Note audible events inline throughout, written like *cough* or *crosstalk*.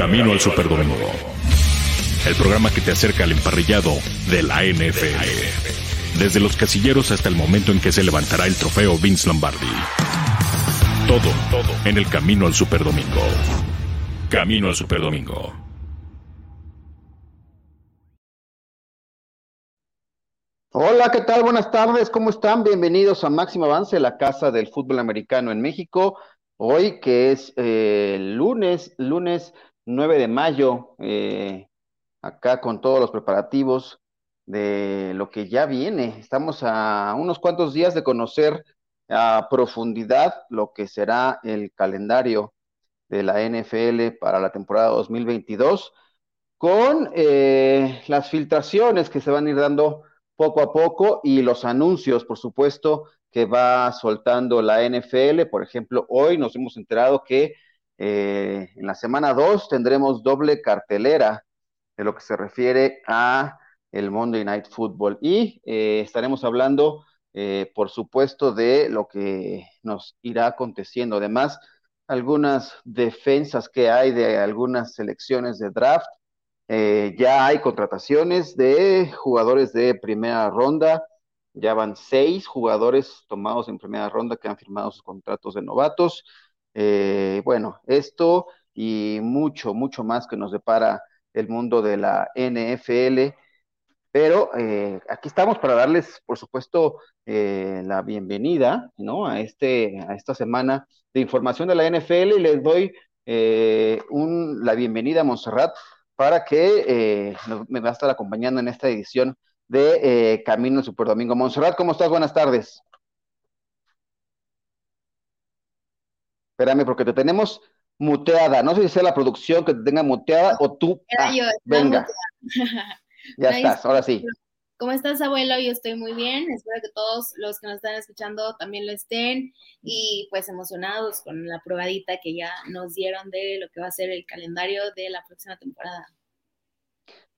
Camino al Superdomingo. El programa que te acerca al emparrillado de la NFL. Desde los casilleros hasta el momento en que se levantará el trofeo Vince Lombardi. Todo, todo en el Camino al Superdomingo. Camino al Superdomingo. Hola, ¿qué tal? Buenas tardes, ¿cómo están? Bienvenidos a Máximo Avance, la casa del fútbol americano en México. Hoy que es eh, lunes, lunes 9 de mayo, eh, acá con todos los preparativos de lo que ya viene. Estamos a unos cuantos días de conocer a profundidad lo que será el calendario de la NFL para la temporada 2022, con eh, las filtraciones que se van a ir dando poco a poco y los anuncios, por supuesto, que va soltando la NFL. Por ejemplo, hoy nos hemos enterado que eh, en la semana 2 tendremos doble cartelera de lo que se refiere a el Monday Night Football y eh, estaremos hablando, eh, por supuesto, de lo que nos irá aconteciendo. Además, algunas defensas que hay de algunas selecciones de draft. ya hay contrataciones de jugadores de primera ronda. Ya van seis jugadores tomados en primera ronda que han firmado sus contratos de novatos. Eh, bueno, esto y mucho, mucho más que nos depara el mundo de la NFL. Pero eh, aquí estamos para darles, por supuesto, eh, la bienvenida ¿no? a, este, a esta semana de información de la NFL y les doy un, la bienvenida a Montserrat para que me va a estar acompañando en esta edición de Camino Super Domingo. Montserrat, ¿cómo estás? Buenas tardes. Espérame, porque te tenemos muteada. No sé si sea la producción que te tenga muteada o tú. Ah, venga. *laughs* ya estás, ahora sí. ¿Cómo estás, abuelo? Yo estoy muy bien. Espero que todos los que nos están escuchando también lo estén y pues emocionados con la probadita que ya nos dieron de lo que va a ser el calendario de la próxima temporada.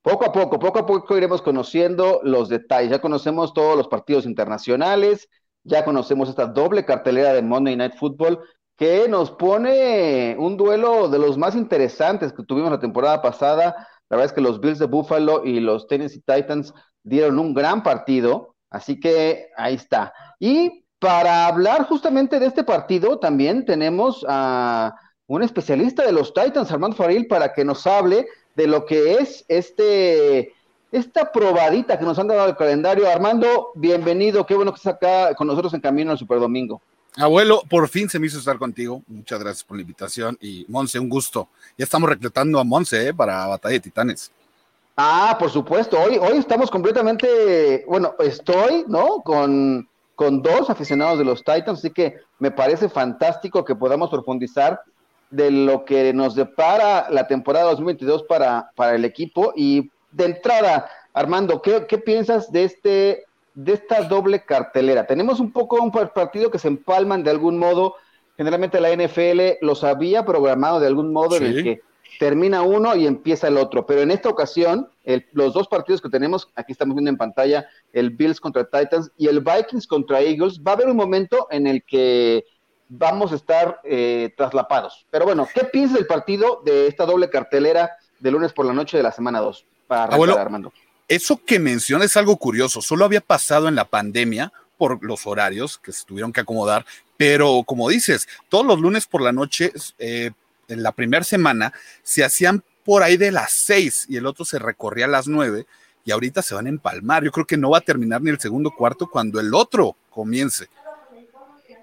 Poco a poco, poco a poco iremos conociendo los detalles. Ya conocemos todos los partidos internacionales, ya conocemos esta doble cartelera de Monday Night Football, que nos pone un duelo de los más interesantes que tuvimos la temporada pasada. La verdad es que los Bills de Buffalo y los Tennessee Titans dieron un gran partido, así que ahí está. Y para hablar justamente de este partido, también tenemos a un especialista de los Titans, Armando Faril, para que nos hable de lo que es este esta probadita que nos han dado el calendario. Armando, bienvenido, qué bueno que estás acá con nosotros en Camino al Super Domingo. Abuelo, por fin se me hizo estar contigo. Muchas gracias por la invitación. Y Monse, un gusto. Ya estamos reclutando a Monse ¿eh? para Batalla de Titanes. Ah, por supuesto. Hoy, hoy estamos completamente, bueno, estoy, ¿no? Con, con dos aficionados de los Titans, así que me parece fantástico que podamos profundizar de lo que nos depara la temporada 2022 para, para el equipo. Y de entrada, Armando, ¿qué, qué piensas de este de esta doble cartelera. Tenemos un poco un partido que se empalman de algún modo. Generalmente la NFL los había programado de algún modo en el que termina uno y empieza el otro. Pero en esta ocasión, los dos partidos que tenemos, aquí estamos viendo en pantalla, el Bills contra Titans y el Vikings contra Eagles, va a haber un momento en el que vamos a estar eh, traslapados. Pero bueno, ¿qué piensas del partido de esta doble cartelera de lunes por la noche de la semana 2? Para arrancar, Armando eso que menciona es algo curioso, solo había pasado en la pandemia por los horarios que se tuvieron que acomodar, pero como dices, todos los lunes por la noche, eh, en la primera semana, se hacían por ahí de las seis y el otro se recorría a las nueve y ahorita se van a empalmar. Yo creo que no va a terminar ni el segundo cuarto cuando el otro comience.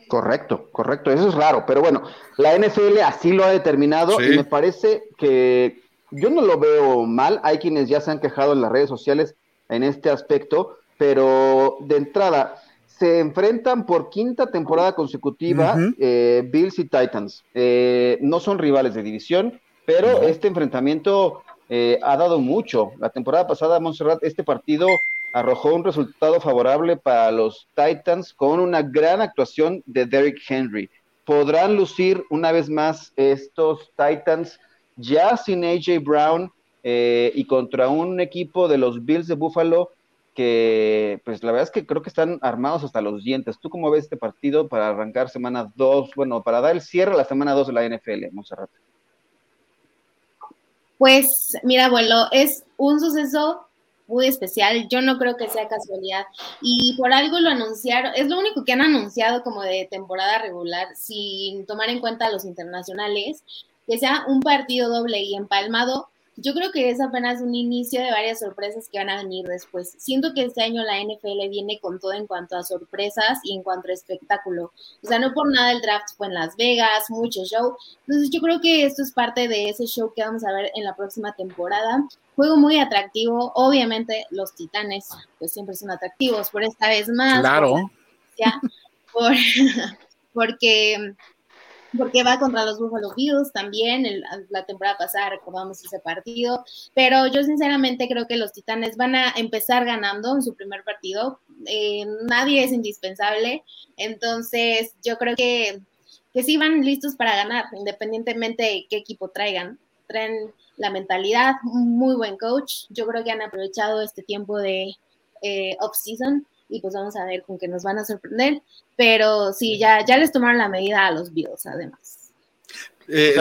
Correcto, correcto, eso es raro, pero bueno, la NFL así lo ha determinado y me parece que yo no lo veo mal, hay quienes ya se han quejado en las redes sociales en este aspecto, pero de entrada, se enfrentan por quinta temporada consecutiva eh, Bills y Titans. Eh, no son rivales de división, pero este enfrentamiento eh, ha dado mucho. La temporada pasada, Montserrat, este partido arrojó un resultado favorable para los Titans con una gran actuación de Derrick Henry. ¿Podrán lucir una vez más estos Titans ya sin AJ Brown eh, y contra un equipo de los Bills de Buffalo que, pues la verdad es que creo que están armados hasta los dientes. ¿Tú cómo ves este partido para arrancar semana 2, bueno, para dar el cierre a la semana 2 de la NFL, Monserrat? Pues mira, abuelo, es un suceso muy especial. Yo no creo que sea casualidad. Y por algo lo anunciaron. Es lo único que han anunciado como de temporada regular, sin tomar en cuenta los internacionales, que sea un partido doble y empalmado yo creo que es apenas un inicio de varias sorpresas que van a venir después. Siento que este año la NFL viene con todo en cuanto a sorpresas y en cuanto a espectáculo. O sea, no por nada el draft fue en Las Vegas, mucho show. Entonces yo creo que esto es parte de ese show que vamos a ver en la próxima temporada. Juego muy atractivo. Obviamente los titanes pues siempre son atractivos, por esta vez más. Claro. por, *laughs* porque porque va contra los Buffalo Bills también, la temporada pasada recordamos ese partido, pero yo sinceramente creo que los Titanes van a empezar ganando en su primer partido, eh, nadie es indispensable, entonces yo creo que, que sí van listos para ganar, independientemente de qué equipo traigan, traen la mentalidad, muy buen coach, yo creo que han aprovechado este tiempo de eh, off-season y pues vamos a ver con qué nos van a sorprender. Pero sí, ya, ya les tomaron la medida a los Bills, además. Eh,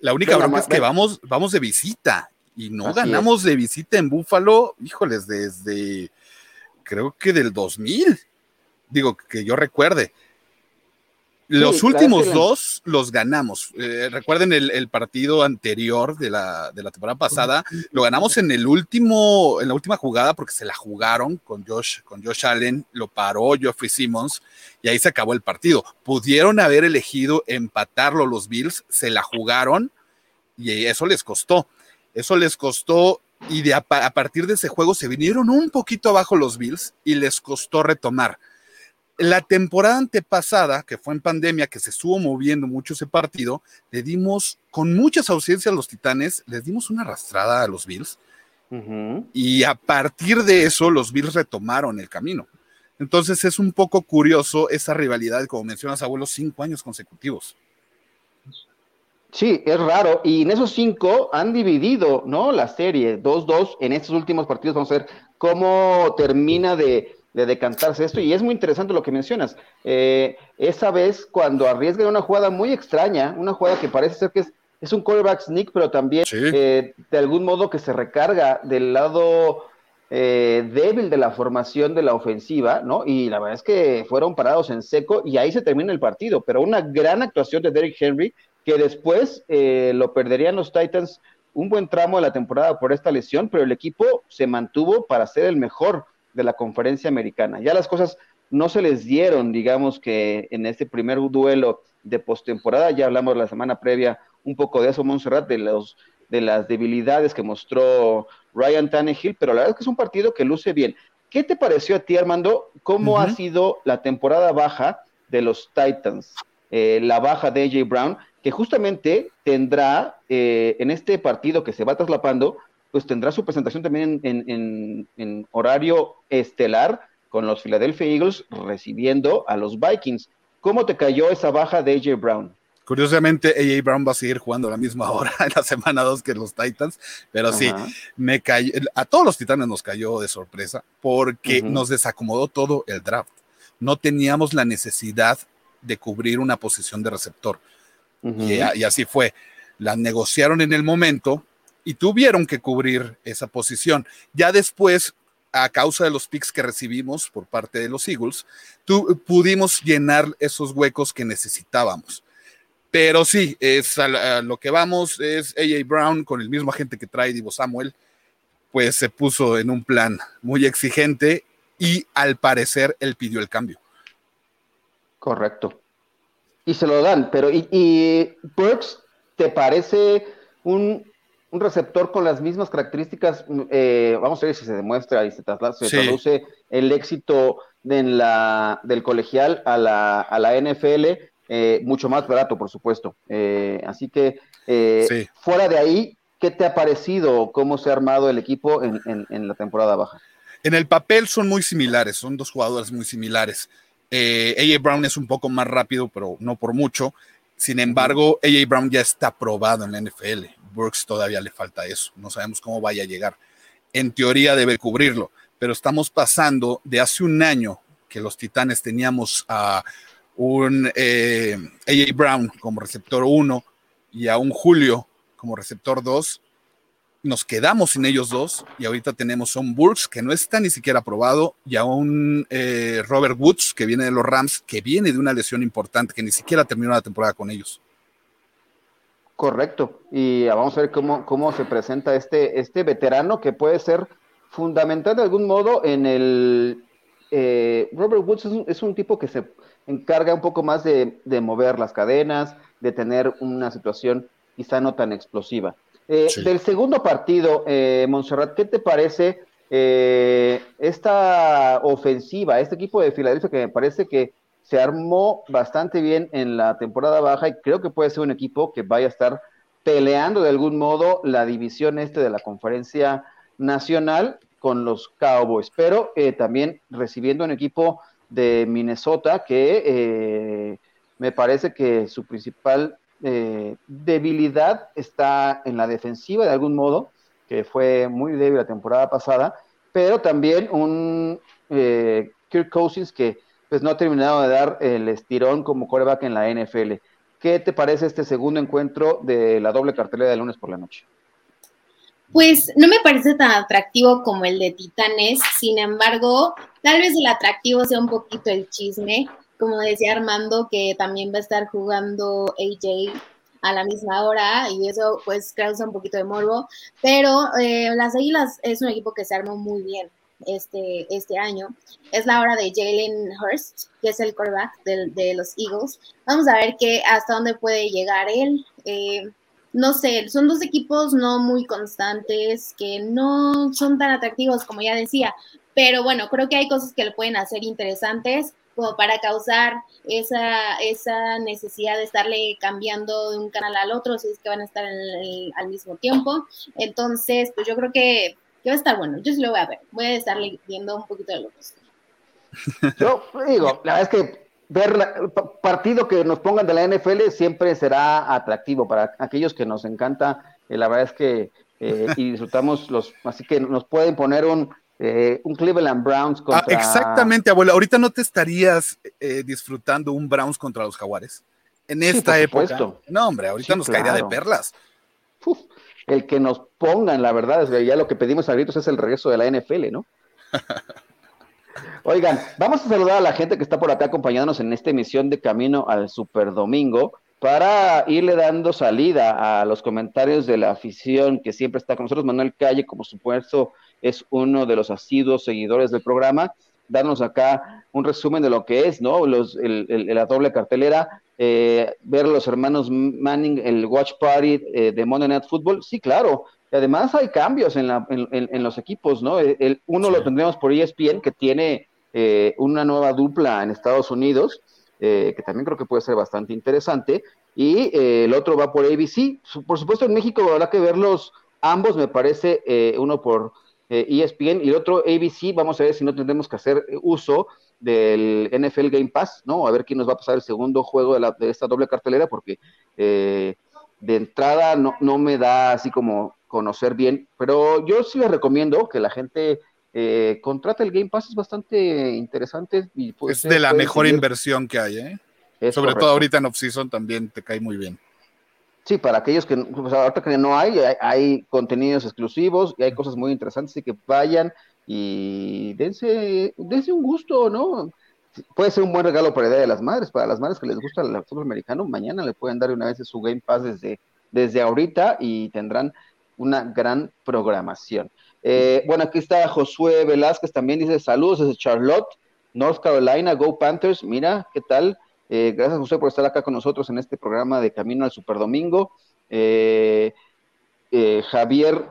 la, única broma es que vamos, vamos de visita y no ganamos de visita en Búfalo, híjoles, desde creo que del 2000, digo que yo recuerde. Los últimos dos los ganamos. Eh, recuerden el, partido anterior de la, temporada pasada, lo ganamos en el último, en la última jugada porque se la jugaron con Josh, con Josh Allen, lo paró Geoffrey Simmons y ahí se acabó el partido. Pudieron haber elegido empatarlo los Bills, se la jugaron y eso les costó. Eso les costó y de a partir de ese juego se vinieron un poquito abajo los Bills y les costó retomar la temporada antepasada, que fue en pandemia, que se estuvo moviendo mucho ese partido, le dimos, con muchas ausencias a los Titanes, les dimos una arrastrada a los Bills. Y a partir de eso, los Bills retomaron el camino. Entonces es un poco curioso esa rivalidad, como mencionas, abuelos, cinco años consecutivos. Sí, es raro. Y en esos cinco han dividido, ¿no? La serie 2-2 en estos últimos partidos. Vamos a ver cómo termina de de decantarse esto. Y es muy interesante lo que mencionas. Eh, esa vez cuando arriesgan una jugada muy extraña, una jugada que parece ser que es, es un quarterback sneak, pero también eh, de algún modo que se recarga del lado eh, débil de la formación de la ofensiva, ¿no? Y la verdad es que fueron parados en seco y ahí se termina el partido. Pero una gran actuación de Derrick Henry que después lo perderían los Titans un buen tramo de la temporada por esta lesión, pero el equipo se mantuvo para ser el mejor de la conferencia americana. Ya las cosas no se les dieron, digamos que en este primer duelo de postemporada, ya hablamos la semana previa un poco de eso, Montserrat, de los de las debilidades que mostró Ryan Tannehill, pero la verdad es que es un partido que luce bien. ¿Qué te pareció a ti, Armando? ¿Cómo ha sido la temporada baja de los Titans? Eh, la baja de AJ Brown, que justamente tendrá eh, en este partido que se va traslapando, pues tendrá su presentación también en, horario estelar con los Philadelphia Eagles recibiendo a los Vikings. ¿Cómo te cayó esa baja de AJ Brown? Curiosamente, AJ Brown va a seguir jugando a la misma *laughs* hora en la semana 2 que los Titans, pero sí, me cayó, a todos los Titanes nos cayó de sorpresa porque nos desacomodó todo el draft. No teníamos la necesidad de cubrir una posición de receptor. y, así fue. La negociaron en el momento, y tuvieron que cubrir esa posición. Ya después, a causa de los picks que recibimos por parte de los Eagles, pudimos llenar esos huecos que necesitábamos. Pero sí, es a, lo que vamos, es AJ Brown con el mismo agente que trae Divo Samuel, pues se puso en un plan muy exigente y al parecer él pidió el cambio. Correcto. Y se lo dan, pero ¿y, y Burks te parece un un receptor con las mismas características, mm, eh, vamos a ver si se demuestra y se, traduce el éxito en la, del colegial a la, a la NFL, eh, mucho más barato, por supuesto. Eh, así que, fuera de ahí, ¿qué te ha parecido cómo se ha armado el equipo en, en, la temporada baja? En el papel son muy similares, son dos jugadores muy similares. AJ Brown es un poco más rápido, pero no por mucho. Sin embargo, AJ Brown ya está probado en la NFL. Burks todavía le falta eso. No sabemos cómo vaya a llegar. En teoría debe cubrirlo, pero estamos pasando de hace un año que los Titanes teníamos a un eh, AJ Brown como receptor 1 y a un Julio como receptor 2. Nos quedamos sin ellos dos y ahorita tenemos a un Burks que no está ni siquiera aprobado y a un eh, Robert Woods que viene de los Rams, que viene de una lesión importante, que ni siquiera terminó la temporada con ellos. Correcto. Y vamos a ver cómo, cómo se presenta este, este veterano que puede ser fundamental de algún modo en el... Eh, Robert Woods es un, tipo que se encarga un poco más de, mover las cadenas, de tener una situación quizá no tan explosiva. Eh, del segundo partido, eh, Montserrat, ¿qué te parece eh, esta ofensiva, este equipo de Filadelfia que me parece que se armó bastante bien en la temporada baja y creo que puede ser un equipo que vaya a estar peleando de algún modo la división este de la conferencia nacional con los Cowboys, pero eh, también recibiendo un equipo de Minnesota que eh, me parece que su principal eh, debilidad está en la defensiva de algún modo, que fue muy débil la temporada pasada, pero también un Kirk Cousins que pues no ha terminado de dar el estirón como coreback en la NFL. ¿Qué te parece este segundo encuentro de la doble cartelera de lunes por la noche? Pues no me parece tan atractivo como el de Titanes, sin embargo, tal vez el atractivo sea un poquito el chisme, como decía Armando, que también va a estar jugando AJ a la misma hora y eso pues causa un poquito de morbo, pero eh, las Águilas es un equipo que se armó muy bien este, este año. Es la hora de Jalen Hurst, que es el quarterback de, los Eagles. Vamos a ver qué hasta dónde puede llegar él. Eh, no sé, son dos equipos no muy constantes, que no son tan atractivos como ya decía, pero bueno, creo que hay cosas que le pueden hacer interesantes como para causar esa, esa necesidad de estarle cambiando de un canal al otro, si es que van a estar al mismo tiempo. Entonces, pues yo creo que que va a estar bueno. Yo sí lo voy a ver. Voy a estar leyendo un poquito de locos. *laughs* Yo digo, la verdad es que ver el partido que nos pongan de la NFL siempre será atractivo para aquellos que nos encanta. Eh, la verdad es que eh, y disfrutamos los, así que nos pueden poner un eh, un Cleveland Browns ah, contra. exactamente, abuelo. Ahorita no te estarías disfrutando un Browns contra los Jaguares en esta época. No, hombre, ahorita nos caería de perlas. Uf, el que nos pongan, la verdad, es que ya lo que pedimos a gritos es el regreso de la NFL, ¿no? *laughs* Oigan, vamos a saludar a la gente que está por acá acompañándonos en esta emisión de Camino al Super Domingo para irle dando salida a los comentarios de la afición que siempre está con nosotros. Manuel Calle, como supuesto, es uno de los asiduos seguidores del programa. Darnos acá un resumen de lo que es, ¿no? Los, la doble cartelera eh, ver a los hermanos Manning, el Watch Party eh, de Monday Night Football, sí, claro. Además hay cambios en, la, en, los equipos, ¿no? El, uno lo tendremos por ESPN, que tiene eh, una nueva dupla en Estados Unidos, que también creo que puede ser bastante interesante, y el otro va por ABC. Por supuesto, en México habrá que verlos ambos, me parece, uno por ESPN e y el otro ABC, vamos a ver si no tendremos que hacer uso del NFL Game Pass, ¿no? A ver quién nos va a pasar el segundo juego de, la, de esta doble cartelera, porque eh, de entrada no, no, me da así como conocer bien, pero yo sí les recomiendo que la gente eh, contrate el Game Pass, es bastante interesante. Y es de la mejor inversión que hay, ¿eh? Sobre todo ahorita en off-season también te cae muy bien. Sí, para aquellos que, pues ahorita que no hay, hay, hay, contenidos exclusivos y hay cosas muy interesantes, así que vayan y dense, dense un gusto, ¿no? Puede ser un buen regalo para el Día de las Madres, para las madres que les gusta el fútbol americano, mañana le pueden dar una vez su Game Pass desde, desde ahorita y tendrán una gran programación. Eh, bueno, aquí está Josué Velázquez, también dice saludos desde Charlotte, North Carolina, Go Panthers, mira, ¿qué tal? Eh, gracias José por estar acá con nosotros en este programa de Camino al Superdomingo. Eh, eh, Javier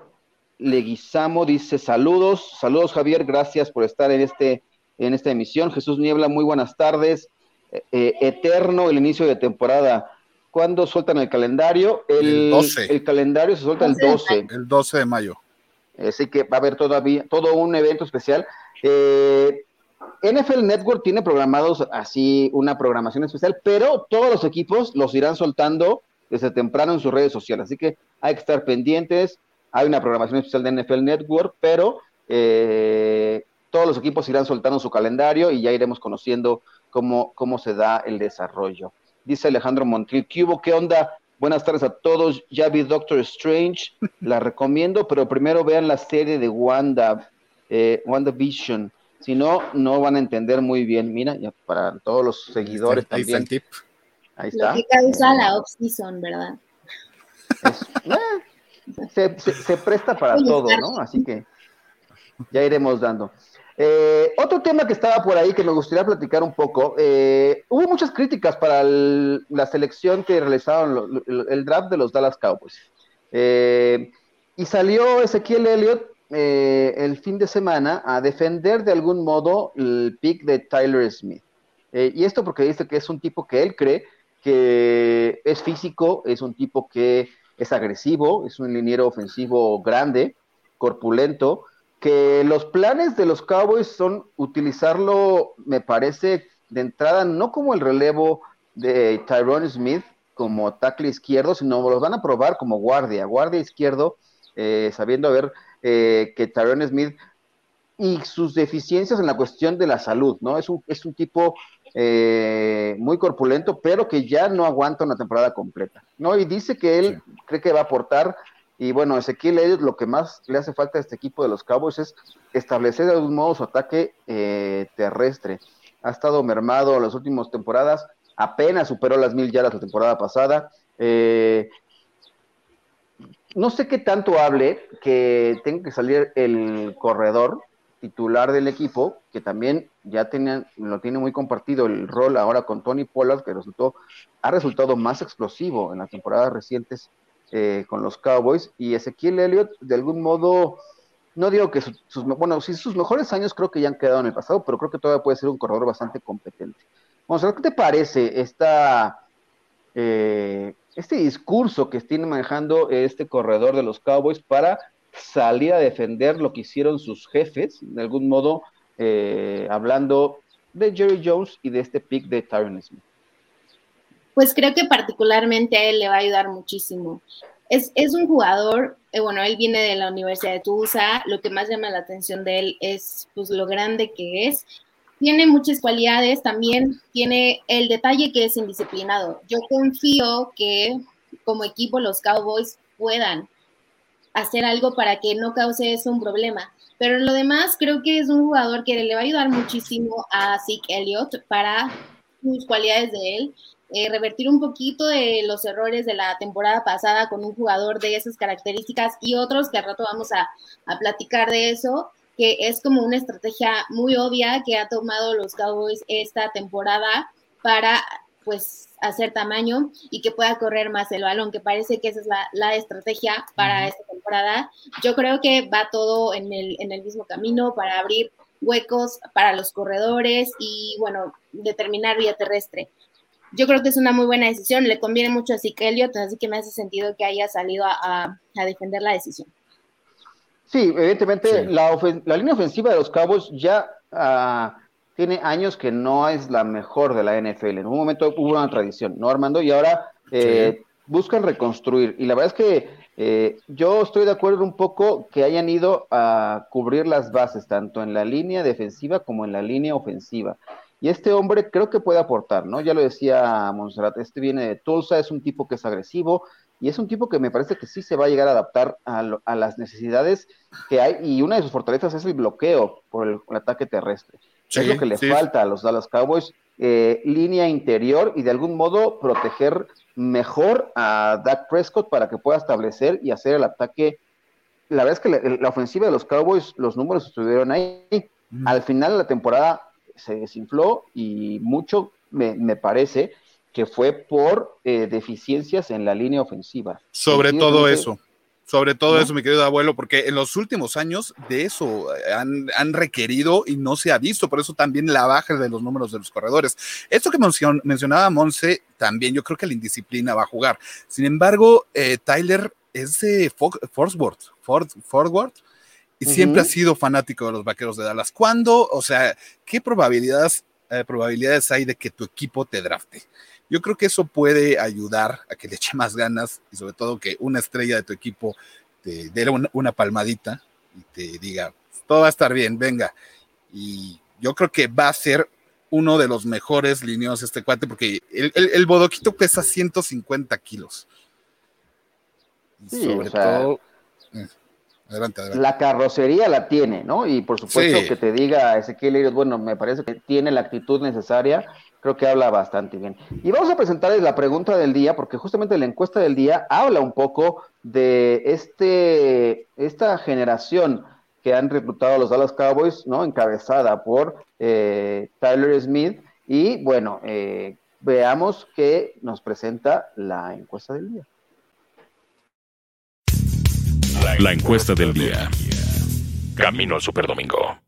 Leguizamo dice saludos, saludos Javier, gracias por estar en este en esta emisión. Jesús Niebla, muy buenas tardes. Eh, eh, eterno el inicio de temporada. ¿Cuándo sueltan el calendario? El, 12. El calendario se suelta el 12. El 12 de mayo. Así que va a haber todavía todo un evento especial. Eh, NFL Network tiene programados así una programación especial, pero todos los equipos los irán soltando desde temprano en sus redes sociales. Así que hay que estar pendientes hay una programación especial de NFL Network, pero eh, todos los equipos irán soltando su calendario y ya iremos conociendo cómo, cómo se da el desarrollo. Dice Alejandro Montiel, ¿qué hubo? ¿Qué onda? Buenas tardes a todos. Ya vi Doctor Strange, *laughs* la recomiendo, pero primero vean la serie de Wanda, eh, WandaVision. Si no, no van a entender muy bien. Mira, ya para todos los seguidores ahí también. está el tip. Ahí está. Lo que causa la off-season, ¿verdad? Es- *laughs* eh, se, se- se presta para todo. ¿no? Así que ya iremos dando. Eh, otro tema que estaba por ahí que me gustaría platicar un poco. eh, hubo muchas críticas para el- la selección que realizaron lo- lo- el draft de los Dallas Cowboys. Eh, y salió Ezequiel Elliott el fin de semana a defender de algún modo el pick de Tyler Smith. Y esto porque dice que es un tipo que él cree que es físico, es un tipo que es agresivo, es un liniero ofensivo grande, corpulento, que los planes de los Cowboys son utilizarlo, me parece, de entrada, no como el relevo de Tyrone Smith como tackle izquierdo, sino los van a probar como guardia, guardia izquierdo, eh, sabiendo ver eh, que Tyrone Smith y sus deficiencias en la cuestión de la salud, ¿no? Es un, es un tipo eh, muy corpulento, pero que ya no aguanta una temporada completa, ¿no? Y dice que él cree que va a aportar, y bueno, Ezequiel Elliott lo que más le hace falta a este equipo de los Cowboys es establecer de algún modo su ataque eh, terrestre. Ha estado mermado las últimas temporadas, apenas superó las mil yardas la temporada pasada. Eh, no sé qué tanto hable que tenga que salir el corredor titular del equipo, que también ya tenían, lo tiene muy compartido el rol ahora con Tony Pollard, que resultó, ha resultado más explosivo en las temporadas recientes eh, con los Cowboys, y Ezequiel Elliott, de algún modo, no digo que sus, bueno, sí, sus mejores años creo que ya han quedado en el pasado, pero creo que todavía puede ser un corredor bastante competente. Vamos qué te parece esta, eh, este discurso que tiene manejando este corredor de los Cowboys para salir a defender lo que hicieron sus jefes, de algún modo, eh, hablando de Jerry Jones y de este pick de Tyron Smith. Pues creo que particularmente a él le va a ayudar muchísimo. Es, es un jugador, eh, bueno, él viene de la Universidad de Tulsa, lo que más llama la atención de él es pues lo grande que es. Tiene muchas cualidades, también tiene el detalle que es indisciplinado. Yo confío que como equipo los Cowboys puedan hacer algo para que no cause eso un problema. Pero en lo demás, creo que es un jugador que le va a ayudar muchísimo a Zeke Elliott para sus cualidades de él eh, revertir un poquito de los errores de la temporada pasada con un jugador de esas características y otros que al rato vamos a, a platicar de eso, que es como una estrategia muy obvia que ha tomado los Cowboys esta temporada para pues hacer tamaño y que pueda correr más el balón, que parece que esa es la, la estrategia para esta temporada. Yo creo que va todo en el, en el mismo camino para abrir huecos para los corredores y, bueno, determinar vía terrestre. Yo creo que es una muy buena decisión, le conviene mucho a Zeke Elliott, así que me hace sentido que haya salido a, a- a defender la decisión. Sí, evidentemente Sí. La, línea ofensiva de los Cowboys ya ah, tiene años que no es la mejor de la NFL. En un momento hubo una tradición, ¿no, Armando? Y ahora eh, buscan reconstruir. Y la verdad es que eh, yo estoy de acuerdo un poco que hayan ido a cubrir las bases, tanto en la línea defensiva como en la línea ofensiva. Y este hombre creo que puede aportar, ¿no? Ya lo decía Monserrat, este viene de Tulsa, es un tipo que es agresivo y es un tipo que me parece que sí se va a llegar a adaptar a, lo- a las necesidades que hay y una de sus fortalezas es el bloqueo por el, el ataque terrestre. Sí, es lo que le sí. falta a los Dallas Cowboys, eh, línea interior y de algún modo proteger mejor a Dak Prescott para que pueda establecer y hacer el ataque. La verdad es que la, la ofensiva de los Cowboys, los números estuvieron ahí. Al final de la temporada se desinfló y mucho me, me parece que fue por eh, deficiencias en la línea ofensiva. Sobre todo eso. Sobre todo ¿No? eso, mi querido abuelo, porque en los últimos años de eso eh, han, han requerido y no se ha visto, por eso también la baja de los números de los corredores. Esto que mencion- mencionaba Monse, también yo creo que la indisciplina va a jugar. Sin embargo, eh, Tyler es de Fo- Fort Worth, Fort, Fort Worth, y siempre ha sido fanático de los vaqueros de Dallas. ¿Cuándo? O sea, ¿qué probabilidades, eh, probabilidades hay de que tu equipo te drafte? Yo creo que eso puede ayudar a que le eche más ganas y sobre todo que una estrella de tu equipo te dé una, una palmadita y te diga, todo va a estar bien, venga. Y yo creo que va a ser uno de los mejores lineos este cuate porque el, el, el bodoquito pesa 150 kilos. sobre todo. Eh, adelante, adelante. La carrocería la tiene, ¿no? Y por supuesto que te diga Ezequiel Elliott, bueno, me parece que tiene la actitud necesaria, creo que habla bastante bien. Y vamos a presentarles la pregunta del día, porque justamente la encuesta del día habla un poco de este, esta generación que han reclutado a los Dallas Cowboys, ¿no? Encabezada por eh, Tyler Smith. Y bueno, eh, veamos qué nos presenta la encuesta del día. La encuesta del día. Camino al Superdomingo.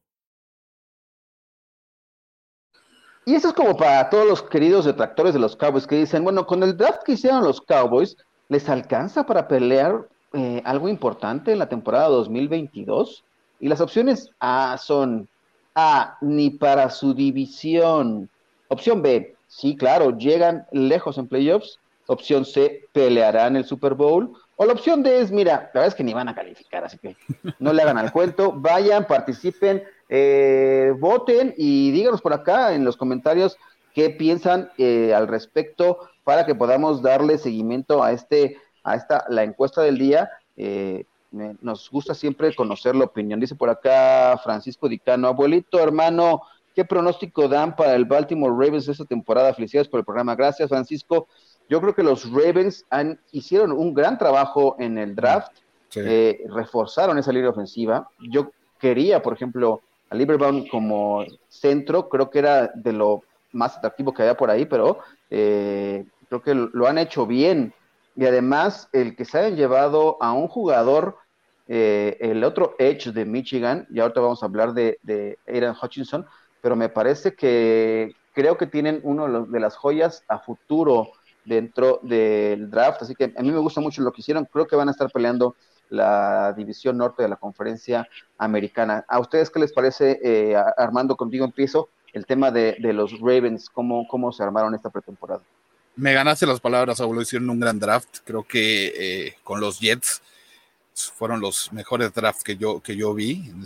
Y eso es como para todos los queridos detractores de los Cowboys que dicen, bueno, con el draft que hicieron los Cowboys, ¿les alcanza para pelear eh, algo importante en la temporada 2022? Y las opciones A son A, ni para su división. Opción B, sí, claro, llegan lejos en playoffs. Opción C, pelearán el Super Bowl. O la opción D es, mira, la verdad es que ni van a calificar, así que no le hagan al cuento, vayan, participen, eh, voten y díganos por acá en los comentarios qué piensan eh, al respecto para que podamos darle seguimiento a este, a esta, la encuesta del día. Eh, nos gusta siempre conocer la opinión. Dice por acá Francisco Dicano, abuelito, hermano, ¿qué pronóstico dan para el Baltimore Ravens esta temporada? Felicidades por el programa. Gracias, Francisco. Yo creo que los Ravens han, hicieron un gran trabajo en el draft, eh, reforzaron esa línea ofensiva. Yo quería, por ejemplo, a como centro, creo que era de lo más atractivo que había por ahí, pero eh, creo que lo han hecho bien. Y además, el que se hayan llevado a un jugador, eh, el otro Edge de Michigan, y ahorita vamos a hablar de, de Aidan Hutchinson, pero me parece que creo que tienen uno de las joyas a futuro dentro del draft, así que a mí me gusta mucho lo que hicieron, creo que van a estar peleando la división norte de la conferencia americana. ¿A ustedes qué les parece, eh, Armando, contigo empiezo, el tema de, los Ravens, cómo, cómo se armaron esta pretemporada? Me ganaste las palabras, Abuelo. Hicieron un gran draft. Creo que eh, con los Jets fueron los mejores drafts que yo, que yo vi en,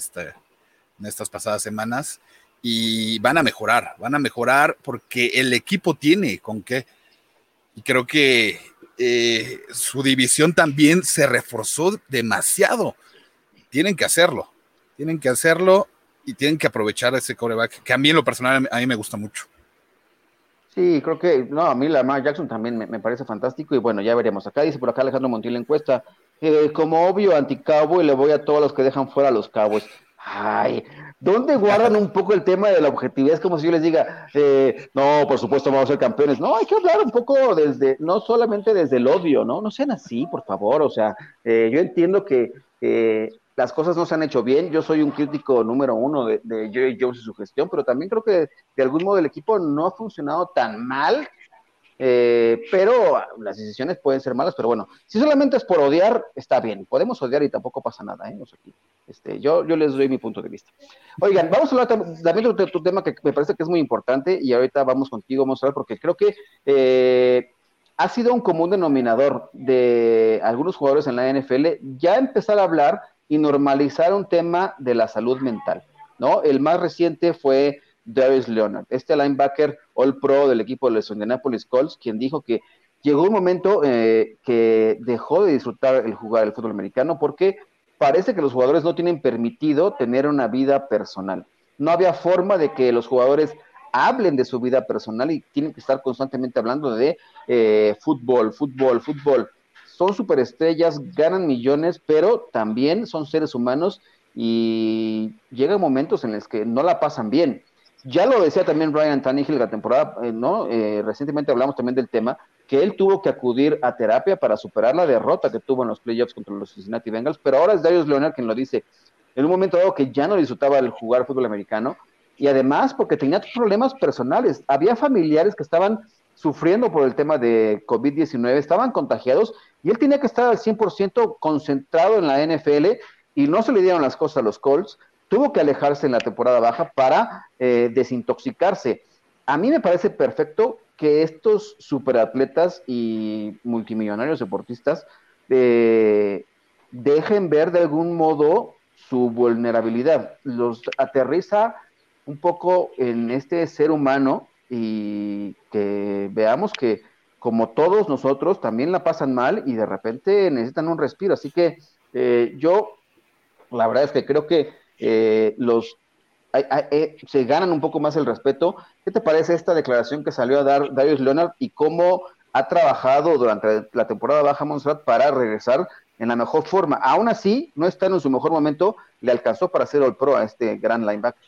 en estas pasadas semanas. Y van a mejorar, van a mejorar porque el equipo tiene con qué. Y creo que eh, su división también se reforzó demasiado. Tienen que hacerlo, tienen que hacerlo y tienen que aprovechar ese coreback, que a mí en lo personal a mí me gusta mucho. Sí, creo que, no, a mí Lamar Jackson también me, parece fantástico y bueno, ya veremos. Acá dice por acá Alejandro Montiel encuesta, eh, como obvio anti-cowboy le voy a todos los que dejan fuera a los Cowboys. Ay, ¿dónde guardan un poco el tema de la objetividad? Es como si yo les diga, eh, no, por supuesto vamos a ser campeones. No, hay que hablar un poco desde, no solamente desde el odio, ¿no? No sean así, por favor. O sea, eh, yo entiendo que las cosas no se han hecho bien. Yo soy un crítico número uno de, de Jones y su gestión, pero también creo que de algún modo el equipo no ha funcionado tan mal. Eh, pero las decisiones pueden ser malas, pero bueno, si solamente es por odiar, está bien, podemos odiar y tampoco pasa nada, ¿eh? este, yo, les doy mi punto de vista. Oigan, vamos a hablar también de tu tema que me parece que es muy importante y ahorita vamos contigo, hablar porque creo que eh, ha sido un común denominador de algunos jugadores en la NFL ya empezar a hablar y normalizar un tema de la salud mental, ¿no? El más reciente fue Darius Leonard, este linebacker All Pro del equipo de los Indianapolis Colts, quien dijo que llegó un momento eh, que dejó de disfrutar el jugar el fútbol americano porque parece que los jugadores no tienen permitido tener una vida personal. No había forma de que los jugadores hablen de su vida personal y tienen que estar constantemente hablando de eh, fútbol, fútbol, fútbol son superestrellas, ganan millones, pero también son seres humanos y llegan momentos en los que no la pasan bien. Ya lo decía también Ryan Tannehill la temporada, eh, ¿no? Eh, recientemente hablamos también del tema, que él tuvo que acudir a terapia para superar la derrota que tuvo en los playoffs contra los Cincinnati Bengals, pero ahora es Darius Leonard quien lo dice. En un momento dado que ya no disfrutaba el jugar fútbol americano y además porque tenía problemas personales. Había familiares que estaban sufriendo por el tema de COVID-19, estaban contagiados y él tenía que estar al 100% concentrado en la NFL y no se le dieron las cosas a los Colts. Tuvo que alejarse en la temporada baja para eh, desintoxicarse. A mí me parece perfecto que estos superatletas y multimillonarios deportistas eh, dejen ver de algún modo su vulnerabilidad. Los aterriza un poco en este ser humano y que veamos que como todos nosotros, también la pasan mal y de repente necesitan un respiro. Así que eh, yo, la verdad es que creo que eh, los eh, se ganan un poco más el respeto. ¿Qué te parece esta declaración que salió a dar Darius Leonard y cómo ha trabajado durante la temporada baja Montserrat para regresar en la mejor forma? Aún así, no está en su mejor momento, le alcanzó para hacer el pro a este gran linebacker.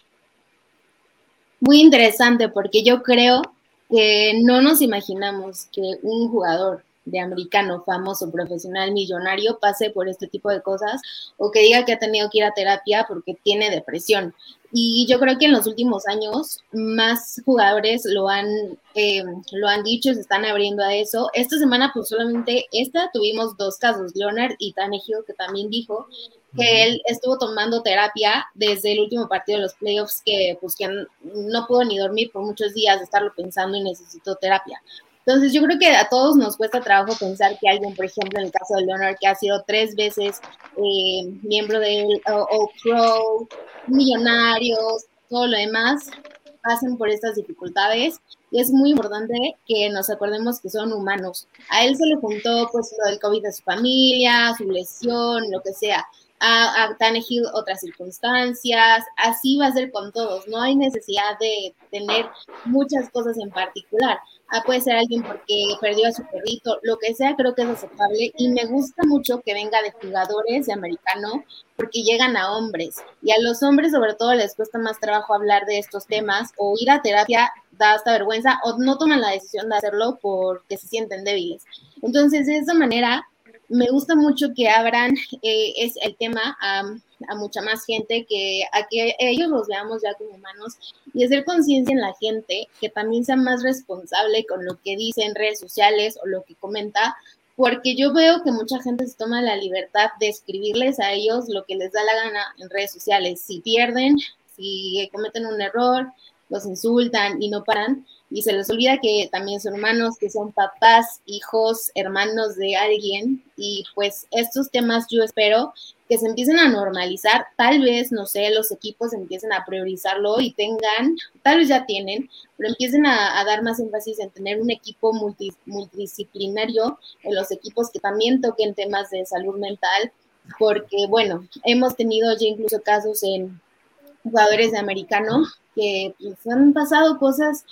Muy interesante porque yo creo que no nos imaginamos que un jugador de americano famoso, profesional, millonario, pase por este tipo de cosas o que diga que ha tenido que ir a terapia porque tiene depresión. Y yo creo que en los últimos años más jugadores lo han, eh, lo han dicho, se están abriendo a eso. Esta semana, pues solamente esta, tuvimos dos casos, Leonard y Tanegio, que también dijo que él estuvo tomando terapia desde el último partido de los playoffs, que pues que no pudo ni dormir por muchos días de estarlo pensando y necesitó terapia. Entonces yo creo que a todos nos cuesta trabajo pensar que alguien, por ejemplo, en el caso de Leonard, que ha sido tres veces eh, miembro del All Pro, millonarios, todo lo demás, pasen por estas dificultades. Y es muy importante que nos acordemos que son humanos. A él se le juntó pues lo del COVID de su familia, su lesión, lo que sea. A, a Tannehill otras circunstancias, así va a ser con todos, no hay necesidad de tener muchas cosas en particular. Ah, puede ser alguien porque perdió a su perrito, lo que sea, creo que es aceptable. Y me gusta mucho que venga de jugadores de americano porque llegan a hombres. Y a los hombres, sobre todo, les cuesta más trabajo hablar de estos temas o ir a terapia da hasta vergüenza o no toman la decisión de hacerlo porque se sienten débiles. Entonces, de esa manera, me gusta mucho que abran eh, es el tema a, mucha más gente, que a que ellos los veamos ya como humanos y hacer conciencia en la gente, que también sea más responsable con lo que dice en redes sociales o lo que comenta, porque yo veo que mucha gente se toma la libertad de escribirles a ellos lo que les da la gana en redes sociales. Si pierden, si cometen un error, los insultan y no paran y se les olvida que también son humanos, que son papás, hijos, hermanos de alguien. Y pues estos temas yo espero que se empiecen a normalizar, tal vez, no sé, los equipos empiecen a priorizarlo y tengan, tal vez ya tienen, pero empiecen a, dar más énfasis en tener un equipo multidisciplinario en los equipos que también toquen temas de salud mental, porque bueno, hemos tenido ya incluso casos en jugadores de americano que pues, han pasado cosas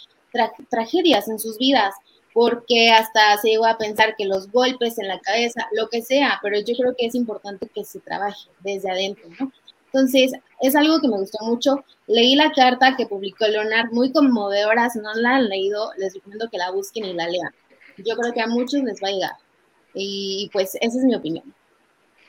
tragedias en sus vidas, porque hasta se llegó a pensar que los golpes en la cabeza, lo que sea, pero yo creo que es importante que se trabaje desde adentro, ¿no? Entonces, es algo que me gustó mucho. Leí la carta que publicó Leonard, muy conmovedora, si no la han leído, les recomiendo que la busquen y la lean. Yo creo que a muchos les va a llegar. Y pues esa es mi opinión.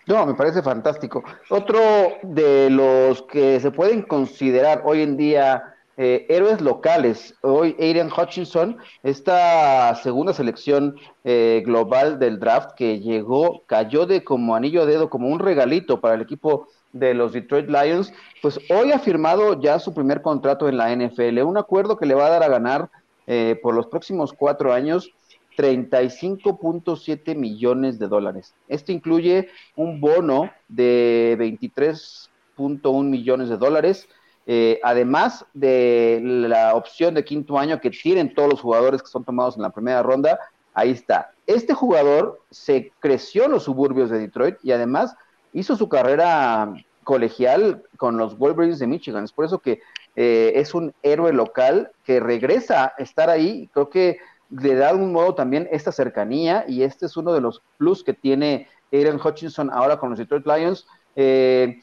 No, me parece fantástico. Otro de los que se pueden considerar hoy en día eh, héroes locales. Hoy Aiden Hutchinson, esta segunda selección eh, global del draft que llegó, cayó de como anillo de dedo, como un regalito para el equipo de los Detroit Lions, pues hoy ha firmado ya su primer contrato en la NFL, un acuerdo que le va a dar a ganar eh, por los próximos cuatro años 35.7 millones de dólares. Esto incluye un bono de 23.1 millones de dólares, eh, además de la opción de quinto año que tienen todos los jugadores que son tomados en la primera ronda, ahí está. Este jugador se creció en los suburbios de Detroit y además hizo su carrera colegial con los Wolverines de Michigan. Es por eso que eh, es un héroe local que regresa a estar ahí. Creo que le da de un modo también esta cercanía y este es uno de los plus que tiene Aaron Hutchinson ahora con los Detroit Lions. Eh,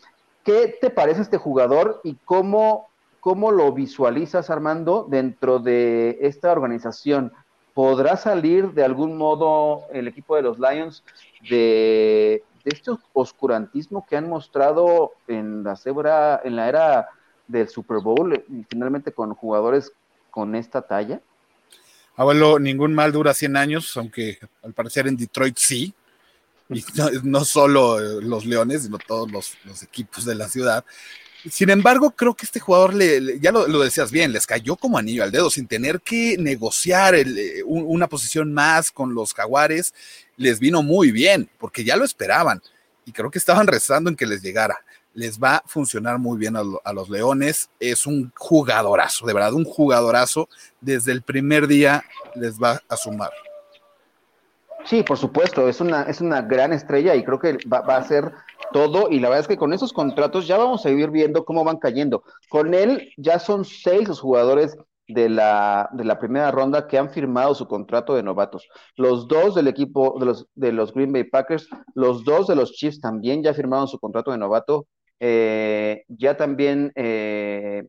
¿Qué te parece este jugador y cómo, cómo lo visualizas, Armando, dentro de esta organización? ¿Podrá salir de algún modo el equipo de los Lions de, este oscurantismo que han mostrado en la, cebra, en la era del Super Bowl, y finalmente con jugadores con esta talla? Abuelo, ningún mal dura 100 años, aunque al parecer en Detroit sí y no, solo eh, los Leones, sino todos los, equipos de la ciudad. Sin embargo, creo que este jugador, le, ya lo, decías bien, les cayó como anillo al dedo, sin tener que negociar eh, una posición más con los jaguares, les vino muy bien, porque ya lo esperaban y creo que estaban rezando en que les llegara. Les va a funcionar muy bien a, a los Leones, es un jugadorazo, de verdad, un jugadorazo, desde el primer día les va a sumar. Sí, por supuesto, es una, es una gran estrella y creo que va, va, a ser todo. Y la verdad es que con esos contratos ya vamos a ir viendo cómo van cayendo. Con él ya son seis los jugadores de la, de la primera ronda que han firmado su contrato de novatos. Los dos del equipo de los, de los Green Bay Packers, los dos de los Chiefs también ya firmaron su contrato de novato. Eh, ya también eh,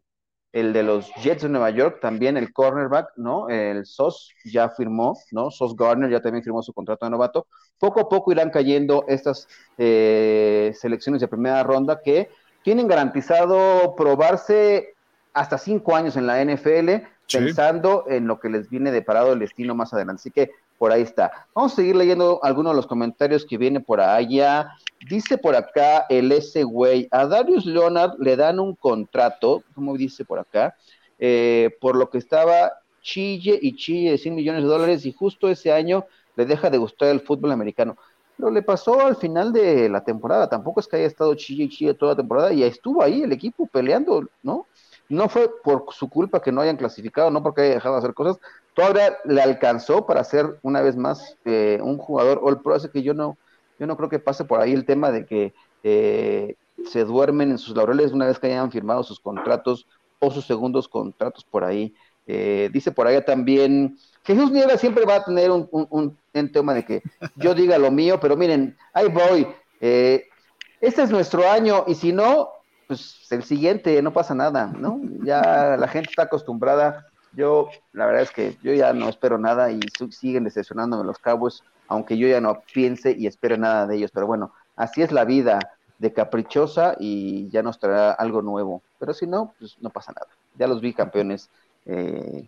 el de los Jets de Nueva York, también el cornerback, ¿no? El SOS ya firmó, ¿no? SOS Gardner ya también firmó su contrato de novato. Poco a poco irán cayendo estas eh, selecciones de primera ronda que tienen garantizado probarse hasta cinco años en la NFL, pensando en lo que les viene deparado el destino más adelante. Así que por ahí está. Vamos a seguir leyendo algunos de los comentarios que viene por allá. Dice por acá el ese güey, a Darius Leonard le dan un contrato, como dice por acá, eh, por lo que estaba chille y chille de 100 millones de dólares y justo ese año le deja de gustar el fútbol americano. Pero le pasó al final de la temporada, tampoco es que haya estado chille y chille toda la temporada y estuvo ahí el equipo peleando, ¿no? No fue por su culpa que no hayan clasificado, no porque haya dejado de hacer cosas, todavía le alcanzó para ser una vez más eh, un jugador All Pro, así que yo no, yo no creo que pase por ahí el tema de que eh, se duermen en sus laureles una vez que hayan firmado sus contratos o sus segundos contratos por ahí. Eh, dice por ahí también, Jesús Nieva siempre va a tener un, un, tema de que yo diga lo mío, pero miren, ahí voy, este es nuestro año y si no, pues el siguiente, no pasa nada, ¿no? Ya la gente está acostumbrada. Yo, la verdad es que yo ya no espero nada y siguen decepcionándome los cabos, aunque yo ya no piense y espere nada de ellos. Pero bueno, así es la vida de caprichosa y ya nos traerá algo nuevo. Pero si no, pues no pasa nada. Ya los vi campeones. Eh,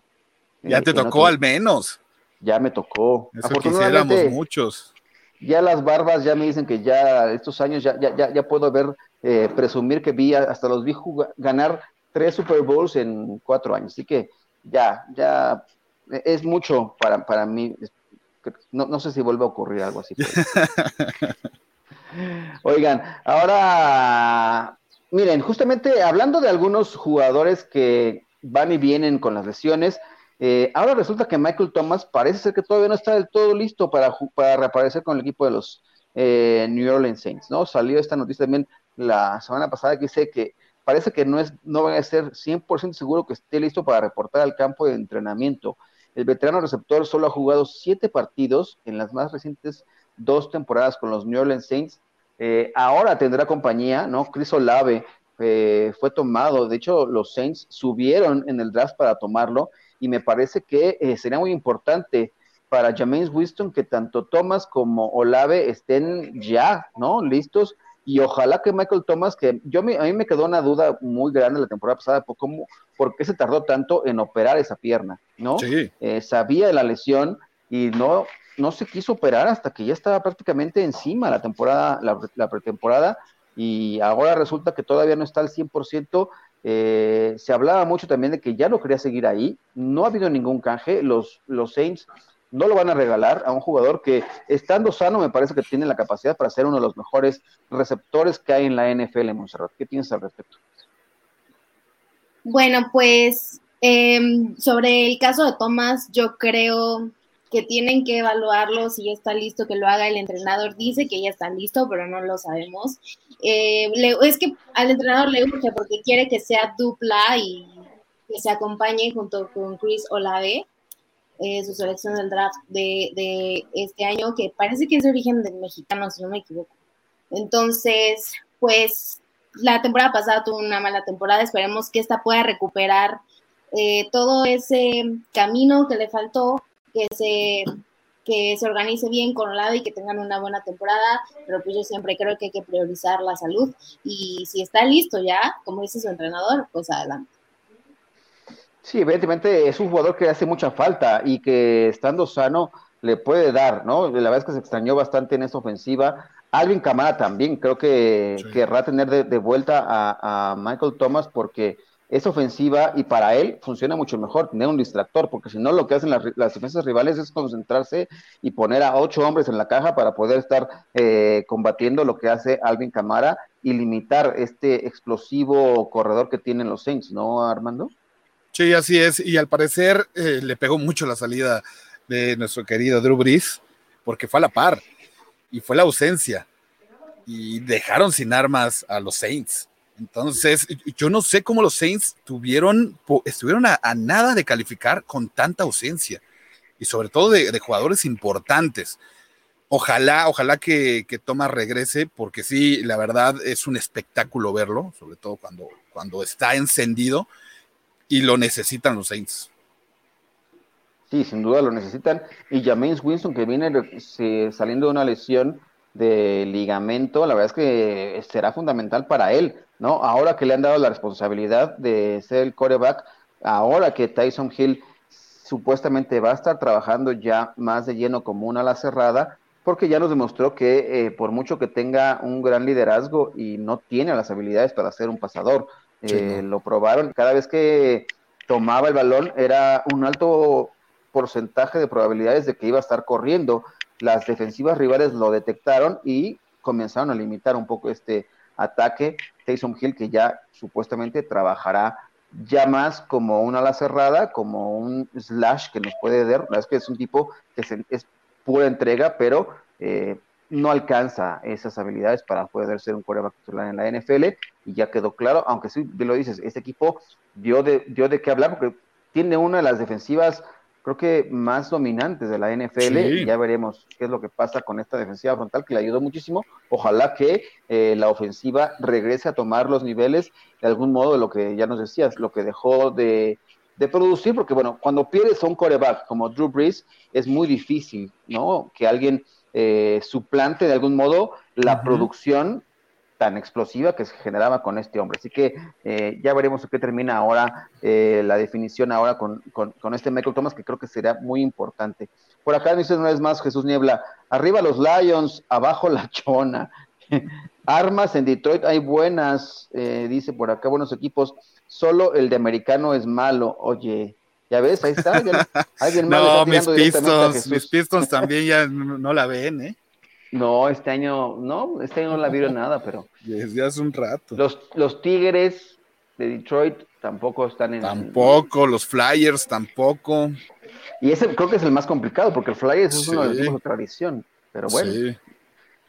ya te tocó al menos. Ya me tocó. Eso quisiéramos muchos. Ya las barbas ya me dicen que ya estos años ya, ya, ya, ya puedo ver eh, presumir que vi, hasta los vi ganar tres Super Bowls en cuatro años. Así que ya, ya es mucho para, para mí. No, no sé si vuelve a ocurrir algo así. *laughs* Oigan, ahora, miren, justamente hablando de algunos jugadores que van y vienen con las lesiones, eh, ahora resulta que Michael Thomas parece ser que todavía no está del todo listo para, para reaparecer con el equipo de los eh, New Orleans Saints, ¿no? Salió esta noticia también la semana pasada que dice que parece que no, es, no va a ser 100% seguro que esté listo para reportar al campo de entrenamiento. El veterano receptor solo ha jugado siete partidos en las más recientes dos temporadas con los New Orleans Saints. Eh, ahora tendrá compañía, ¿no? Chris Olave eh, fue tomado, de hecho los Saints subieron en el draft para tomarlo y me parece que eh, sería muy importante para James Winston que tanto Thomas como Olave estén ya, ¿no? Listos y ojalá que Michael Thomas, que yo a mí me quedó una duda muy grande la temporada pasada, por, cómo, por qué se tardó tanto en operar esa pierna, ¿no? Sí. Eh, sabía de la lesión y no, no se quiso operar hasta que ya estaba prácticamente encima la temporada, la, pretemporada, y ahora resulta que todavía no está al 100%. Eh, se hablaba mucho también de que ya no quería seguir ahí, no ha habido ningún canje, los, los Saints no lo van a regalar a un jugador que, estando sano, me parece que tiene la capacidad para ser uno de los mejores receptores que hay en la NFL, Montserrat. ¿Qué piensas al respecto? Bueno, pues em, sobre el caso de Tomás, yo creo que tienen que evaluarlo si ya está listo, que lo haga el entrenador. Dice que ya está listo, pero no lo sabemos. Eh, es que al entrenador le urge porque quiere que sea dupla y que se acompañe junto con Chris Olave eh, su selección del draft de, este año, que parece que es de origen de mexicano, si no me equivoco. Entonces, pues la temporada pasada tuvo una mala temporada, esperemos que esta pueda recuperar eh, todo ese camino que le faltó, que se, que se organice bien con lado y que tengan una buena temporada, pero pues yo siempre creo que hay que priorizar la salud y si está listo ya, como dice su entrenador, pues adelante. Sí, evidentemente es un jugador que hace mucha falta y que estando sano le puede dar, ¿no? La verdad es que se extrañó bastante en esta ofensiva. Alvin Camara también creo que querrá tener de, vuelta a, Michael Thomas porque es ofensiva y para él funciona mucho mejor tener un distractor, porque si no lo que hacen las, defensas rivales es concentrarse y poner a ocho hombres en la caja para poder estar eh, combatiendo lo que hace Alvin Camara y limitar este explosivo corredor que tienen los Saints, ¿no, Armando? Sí, así es. Y al parecer eh, le pegó mucho la salida de nuestro querido Drew Brees. porque fue a la par y fue la ausencia y dejaron sin armas a los Saints. Entonces, yo no sé cómo los Saints tuvieron, estuvieron a, nada de calificar con tanta ausencia y sobre todo de, jugadores importantes. Ojalá, ojalá que, que, Thomas regrese, porque sí, la verdad es un espectáculo verlo, sobre todo cuando, cuando está encendido y lo necesitan los Saints. Sí, sin duda lo necesitan. Y James Winston, que viene saliendo de una lesión de ligamento, la verdad es que será fundamental para él, ¿no? Ahora que le han dado la responsabilidad de ser el coreback, ahora que Tyson Hill supuestamente va a estar trabajando ya más de lleno como una ala cerrada, porque ya nos demostró que eh, por mucho que tenga un gran liderazgo y no tiene las habilidades para ser un pasador, eh, lo probaron, cada vez que tomaba el balón era un alto porcentaje de probabilidades de que iba a estar corriendo. Las defensivas rivales lo detectaron y comenzaron a limitar un poco este ataque. Taysom Hill, que ya supuestamente trabajará ya más como una ala cerrada, como un slash que nos puede dar. La verdad es que es un tipo que es pura entrega, pero eh, no alcanza esas habilidades para poder ser un coreback titular en la NFL. Y ya quedó claro, aunque sí, lo dices, este equipo dio de, dio de qué hablar porque tiene una de las defensivas creo que más dominantes de la NFL. Y ya veremos qué es lo que pasa con esta defensiva frontal que le ayudó muchísimo. Ojalá que eh, la ofensiva regrese a tomar los niveles de algún modo de lo que ya nos decías, lo que dejó de, producir, porque bueno, cuando pierdes a un coreback como Drew Brees, es muy difícil, ¿no? Que alguien eh, suplante de algún modo la producción tan explosiva que se generaba con este hombre. Así que eh, ya veremos qué termina ahora eh, la definición ahora con, este Michael Thomas, que creo que será muy importante. Por acá dice una vez más Jesús Niebla, arriba los Lions, abajo la chona. *laughs* Armas en Detroit hay buenas, eh, dice por acá, buenos equipos, solo el de americano es malo. Oye, ya ves, ahí está. alguien más *laughs* no, mis Pistons, mis Pistons *laughs* también ya no la ven, ¿eh? No, este año, no, este año no la vieron nada, pero. Desde hace un rato. Los, los Tigres de Detroit tampoco están en. Tampoco, los Flyers tampoco. Y ese creo que es el más complicado, porque el Flyers es uno de los equipos de tradición. Pero bueno,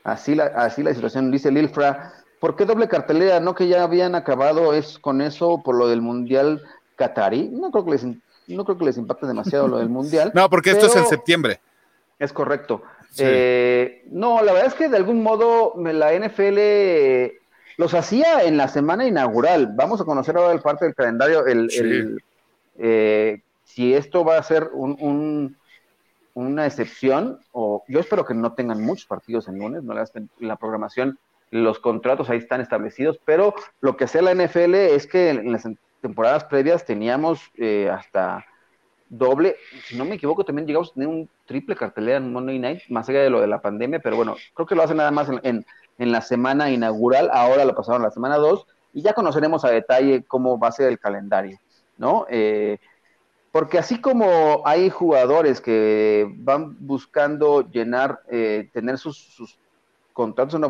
así, la, así la situación. Dice Lilfra, ¿por qué doble cartelera? ¿No que ya habían acabado es con eso por lo del Mundial Qatarí? No creo que les, no creo que les impacte demasiado lo del Mundial. *laughs* No, porque esto es en septiembre. Es correcto. Eh, no, la verdad es que de algún modo la NFL los hacía en la semana inaugural. Vamos a conocer ahora el parte del calendario, el, eh, si esto va a ser un, una excepción, o yo espero que no tengan muchos partidos en lunes, no la programación, los contratos ahí están establecidos, pero lo que hace la NFL es que en las temporadas previas teníamos eh, hasta doble, si no me equivoco, también llegamos a tener un triple cartelera en Monday Night, más allá de lo de la pandemia, pero bueno, creo que lo hacen nada más en, en, la semana inaugural, ahora lo pasaron la semana 2, y ya conoceremos a detalle cómo va a ser el calendario, ¿no? Eh, porque así como hay jugadores que van buscando llenar, eh, tener sus, sus, contratos de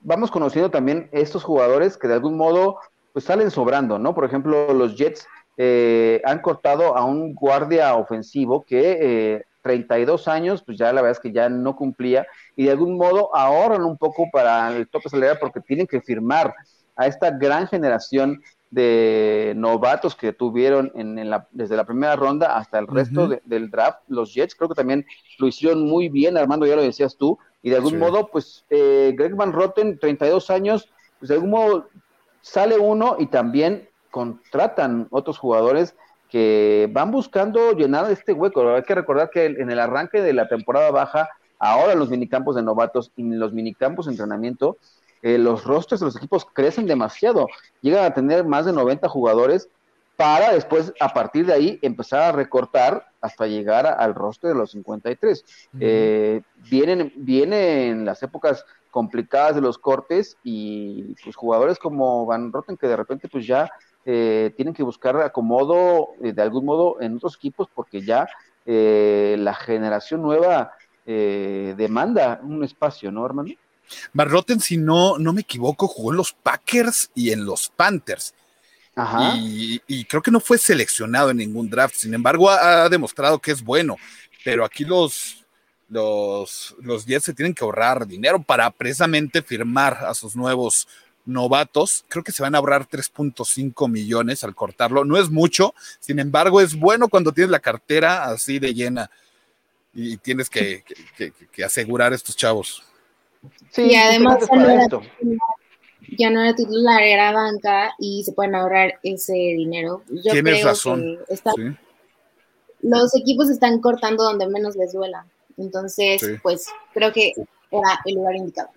vamos conociendo también estos jugadores que de algún modo pues salen sobrando, ¿no? Por ejemplo, los Jets eh, han cortado a un guardia ofensivo que eh, 32 años, pues ya la verdad es que ya no cumplía y de algún modo ahorran un poco para el tope salarial porque tienen que firmar a esta gran generación de novatos que tuvieron en, la, desde la primera ronda hasta el resto del draft. Los Jets creo que también lo hicieron muy bien, Armando, ya lo decías tú, y de algún modo, pues eh, Greg Van Rotten, 32 años, pues de algún modo sale uno y también contratan otros jugadores que van buscando llenar este hueco. Hay que recordar que en el arranque de la temporada baja, ahora en los minicampos de novatos y en los minicampos de entrenamiento, eh, los rostros de los equipos crecen demasiado. Llegan a tener más de 90 jugadores para después, a partir de ahí, empezar a recortar hasta llegar al rostro de los 53. Eh, vienen, vienen las épocas complicadas de los cortes y pues jugadores como Van Rotten que de repente pues ya eh, tienen que buscar acomodo eh, de algún modo en otros equipos porque ya eh, la generación nueva demanda un espacio, ¿no, hermano? Rotten, si no, no me equivoco, jugó en los Packers y en los Panthers. Ajá. Y, creo que no fue seleccionado en ningún draft. Sin embargo, ha, demostrado que es bueno. Pero aquí los, los, los Jets se tienen que ahorrar dinero para precisamente firmar a sus nuevos novatos. Creo que se van a ahorrar 3.5 millones al cortarlo. No es mucho, sin embargo, es bueno cuando tienes la cartera así de llena y tienes que, asegurar a estos chavos. Sí, y además ya no era titular, era banca y se pueden ahorrar ese dinero. Tienes razón. Los equipos están cortando donde menos les duela. Entonces, pues creo que era el lugar indicado.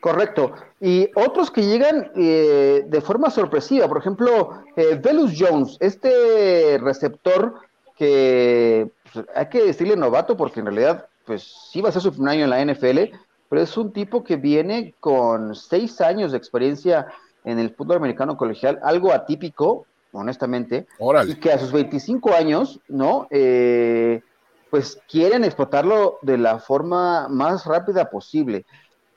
Correcto. Y otros que llegan eh, de forma sorpresiva, por ejemplo, eh, Velus Jones, este receptor que pues, hay que decirle novato porque en realidad, pues sí va a ser su primer año en la NFL, pero es un tipo que viene con seis años de experiencia en el fútbol americano colegial, algo atípico, honestamente, y que a sus 25 años, ¿no? Eh, pues quieren explotarlo de la forma más rápida posible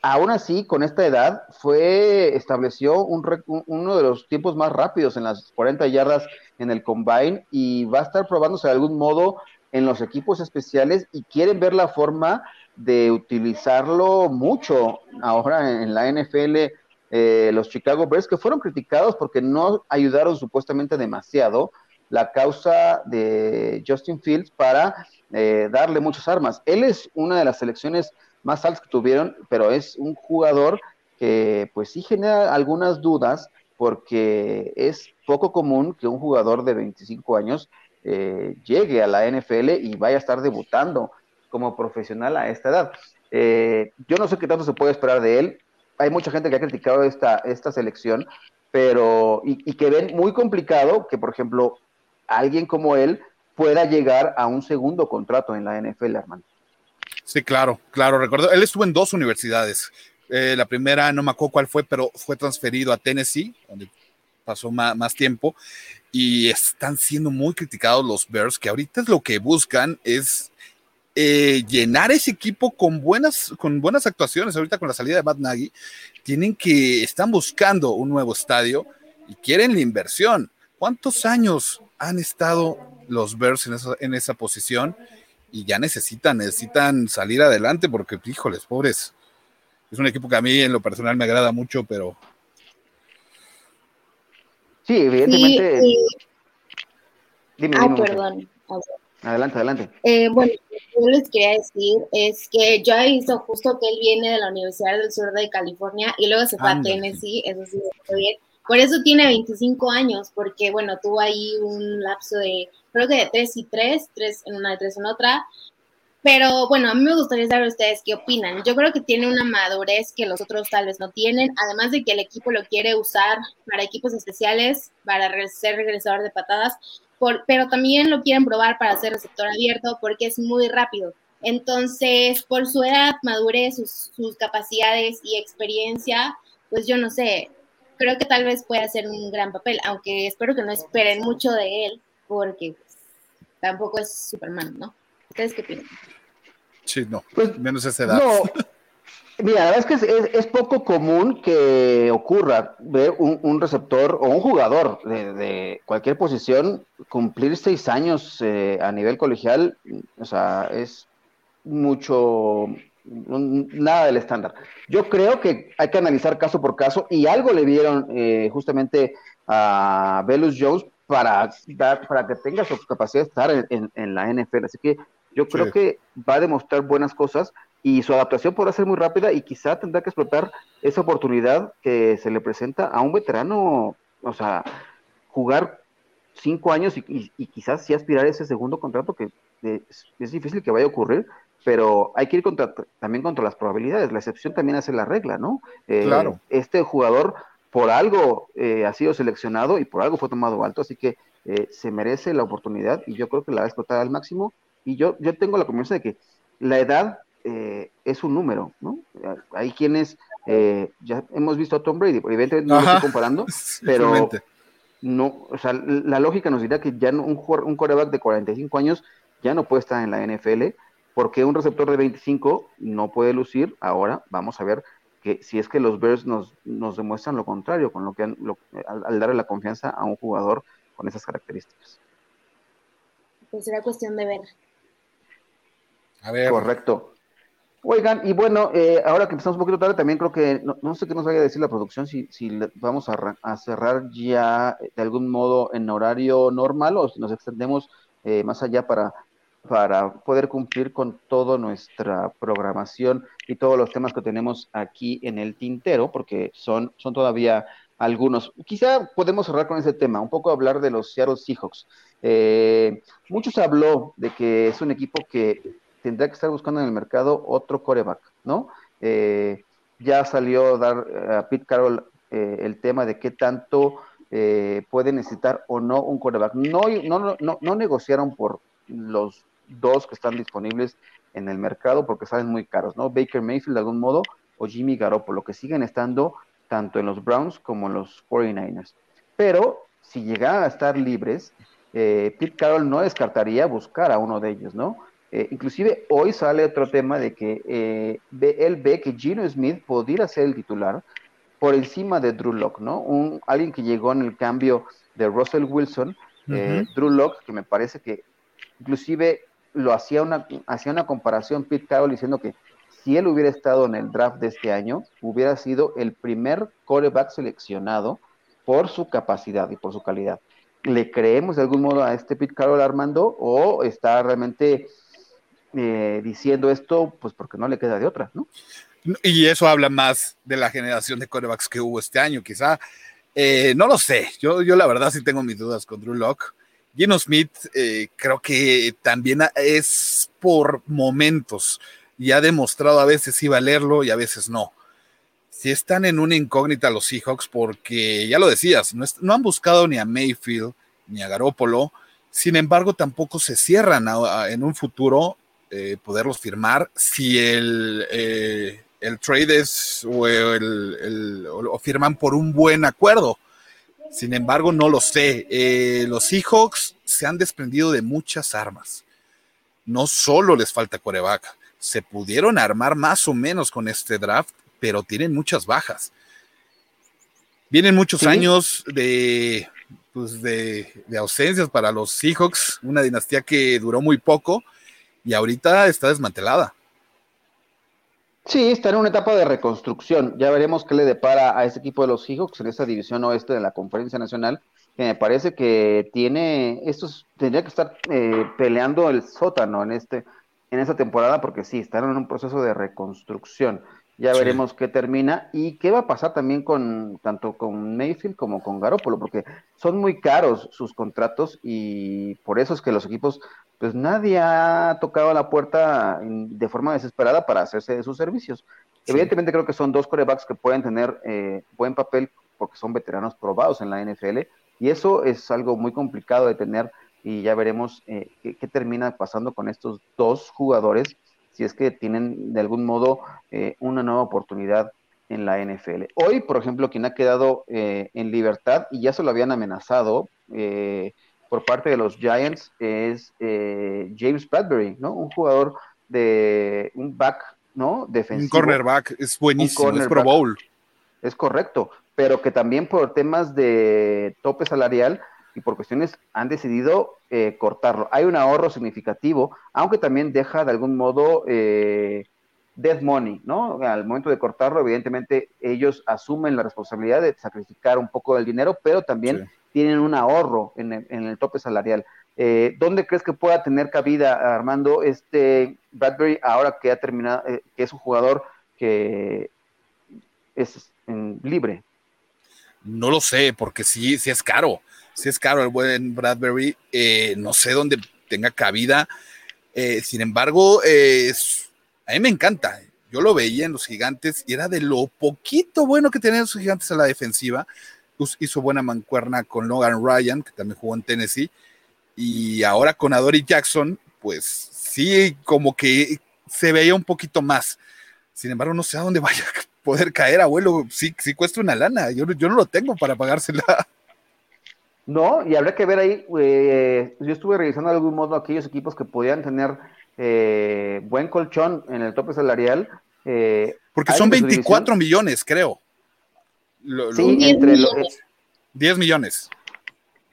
aún así, con esta edad, fue, estableció un, uno de los tiempos más rápidos en las 40 yardas en el combine y va a estar probándose de algún modo en los equipos especiales y quieren ver la forma de utilizarlo mucho ahora en la NFL. Eh, los Chicago Bears que fueron criticados porque no ayudaron supuestamente demasiado la causa de Justin Fields para eh, darle muchas armas. Él es una de las selecciones más altos que tuvieron, pero es un jugador que pues sí genera algunas dudas porque es poco común que un jugador de 25 años eh, llegue a la NFL y vaya a estar debutando como profesional a esta edad. Eh, yo no sé qué tanto se puede esperar de él. Hay mucha gente que ha criticado esta, esta selección, pero y, que ven muy complicado que, por ejemplo, alguien como él pueda llegar a un segundo contrato en la NFL, hermano. Sí, claro, claro, recuerdo. Él estuvo en dos universidades. Eh, la primera, no me acuerdo cuál fue, pero fue transferido a Tennessee, donde pasó más, tiempo. Y están siendo muy criticados los Bears, que ahorita es lo que buscan es eh, llenar ese equipo con buenas, con buenas actuaciones. Ahorita con la salida de Matt Nagy, tienen que, están buscando un nuevo estadio y quieren la inversión. ¿Cuántos años han estado los Bears en esa, en esa posición? y ya necesitan, necesitan salir adelante porque, híjoles, pobres. Es un equipo que a mí en lo personal me agrada mucho, pero... Sí, evidentemente... Dime, ah, perdón. Adelante, adelante. Eh, bueno, que les quería decir es que yo he visto justo que él viene de la Universidad del Sur de California y luego se fue a Tennessee, eso sí, muy bien. Por eso tiene 25 años, porque bueno, tuvo ahí un lapso de creo que de tres y tres, tres en una y tres en otra. Pero bueno, a mí me gustaría saber ustedes qué opinan. Yo creo que tiene una madurez que los otros tal vez no tienen, además de que el equipo lo quiere usar para equipos especiales, para ser regresador de patadas, por, pero también lo quieren probar para ser receptor abierto porque es muy rápido. Entonces, por su edad, madurez, sus, sus capacidades y experiencia, pues yo no sé, creo que tal vez pueda hacer un gran papel, aunque espero que no esperen mucho de él, porque pues, tampoco es Superman, ¿no? ¿Ustedes qué piensan? Sí, no, pues, menos esa edad. No. Mira, la verdad es que es, poco común que ocurra ver un, receptor o un jugador de, cualquier posición cumplir seis años eh, a nivel colegial. O sea, es mucho, nada del estándar. Yo creo que hay que analizar caso por caso y algo le vieron eh, justamente a Velus Jones para, dar, para que tenga su capacidad de estar en, la NFL. Así que yo creo que va a demostrar buenas cosas y su adaptación podrá ser muy rápida y quizá tendrá que explotar esa oportunidad que se le presenta a un veterano, o sea, jugar cinco años y, quizás sí aspirar a ese segundo contrato que es, difícil que vaya a ocurrir, pero hay que ir contra, también contra las probabilidades. La excepción también hace la regla, ¿no? Eh, claro. Este jugador por algo eh, ha sido seleccionado y por algo fue tomado alto, así que eh, se merece la oportunidad y yo creo que la va a explotar al máximo. Y yo, yo tengo la convicción de que la edad eh, es un número, ¿no? Hay quienes, ya hemos visto a Tom Brady, evidentemente no lo estoy comparando, *laughs* pero no, o sea, la lógica nos dirá que ya un, un coreback de 45 años ya no puede estar en la NFL, porque un receptor de 25 no puede lucir. Ahora vamos a ver que si es que los Bears nos, nos demuestran lo contrario, con lo que al, darle la confianza a un jugador con esas características. Pues será cuestión de ver. A ver. Correcto. Oigan, y bueno, eh, ahora que empezamos un poquito tarde, también creo que, no, sé qué nos vaya a decir la producción, si, vamos a, cerrar ya de algún modo en horario normal o si nos extendemos eh, más allá para, para poder cumplir con toda nuestra programación y todos los temas que tenemos aquí en el tintero, porque son, son todavía algunos. Quizá podemos cerrar con ese tema, un poco hablar de los Seattle Seahawks. Eh, muchos habló de que es un equipo que tendrá que estar buscando en el mercado otro coreback, ¿no? Eh, ya salió a dar eh, a Pete Carroll eh, el tema de qué tanto puede necesitar o no un coreback. No, no, no, no negociaron por los dos que están disponibles en el mercado porque salen muy caros, ¿no? Baker Mayfield de algún modo o Jimmy Garoppolo, que siguen estando tanto en los Browns como en los 49ers. Pero si llegaran a estar libres, Pete Carroll no descartaría buscar a uno de ellos, ¿no? Eh, inclusive hoy sale otro tema de que eh, él ve que Gino Smith podría ser el titular por encima de Drew Locke, ¿no? Un, alguien que llegó en el cambio de Russell Wilson, eh, Drew Locke, que me parece que inclusive lo hacía una, hacía una comparación Pete Carroll diciendo que si él hubiera estado en el draft de este año, hubiera sido el primer quarterback seleccionado por su capacidad y por su calidad. ¿Le creemos de algún modo a este Pete Carroll Armando o está realmente eh, diciendo esto, pues porque no le queda de otra, ¿no? Y eso habla más de la generación de corebacks que hubo este año, quizá. Eh, no lo sé, yo, yo la verdad sí tengo mis dudas con Drew Locke. Gino Smith eh, creo que también es por momentos y ha demostrado a veces sí valerlo y a veces no. Si están en una incógnita los Seahawks, porque ya lo decías, no, no han buscado ni a Mayfield ni a Garópolo, sin embargo tampoco se cierran en un futuro eh, poderlos firmar si el, eh, el trade es o, el, o, firman por un buen acuerdo. Sin embargo, no lo sé. Eh, los Seahawks se han desprendido de muchas armas. No solo les falta coreback, se pudieron armar más o menos con este draft, pero tienen muchas bajas. Vienen muchos años de, pues de, de, ausencias para los Seahawks, una dinastía que duró muy poco y ahorita está desmantelada. Sí, está en una etapa de reconstrucción. Ya veremos qué le depara a ese equipo de los Seahawks en esa división oeste de la Conferencia Nacional, me parece que tiene, estos tendría que estar eh, peleando el sótano en este, en esta temporada, porque sí, están en un proceso de reconstrucción. Ya veremos qué termina y qué va a pasar también con tanto con Mayfield como con Garoppolo, porque son muy caros sus contratos y por eso es que los equipos pues nadie ha tocado la puerta de forma desesperada para hacerse de sus servicios. Evidentemente creo que son dos corebacks que pueden tener eh, buen papel porque son veteranos probados en la NFL y eso es algo muy complicado de tener y ya veremos eh, qué, termina pasando con estos dos jugadores si es que tienen de algún modo eh, una nueva oportunidad en la NFL. Hoy, por ejemplo, quien ha quedado en libertad y ya se lo habían amenazado, eh, por parte de los Giants es eh, James Bradbury, ¿no? Un jugador de un back, ¿no? Defensivo. Un cornerback, es buenísimo, es Pro Bowl. Es correcto, pero que también por temas de tope salarial y por cuestiones han decidido eh, cortarlo. Hay un ahorro significativo, aunque también deja de algún modo eh, dead money, ¿no? Al momento de cortarlo, evidentemente ellos asumen la responsabilidad de sacrificar un poco del dinero, pero también tienen un ahorro en el, tope salarial. Eh, ¿Dónde crees que pueda tener cabida, Armando, este Bradbury ahora que ha terminado, eh, que es un jugador que es libre? No lo sé, porque sí, sí es caro. Sí es caro el buen Bradbury. Eh, no sé dónde tenga cabida. sin embargo, a mí me encanta. Yo lo veía en los gigantes y era de lo poquito bueno que tenían los gigantes a la defensiva hizo buena mancuerna con Logan Ryan, que también jugó en Tennessee, y ahora con Adori Jackson, pues sí, como que se veía un poquito más. Sin embargo, no sé a dónde *laughs* vaya a poder caer, abuelo. Sí, sí cuesta una lana. Yo, yo no lo tengo para pagársela. No, y habrá que ver ahí. Eh, yo estuve revisando de algún modo aquellos equipos que podían tener eh, buen colchón en el tope salarial. Eh, Porque son 24 millones, creo sí, entre 10 millones.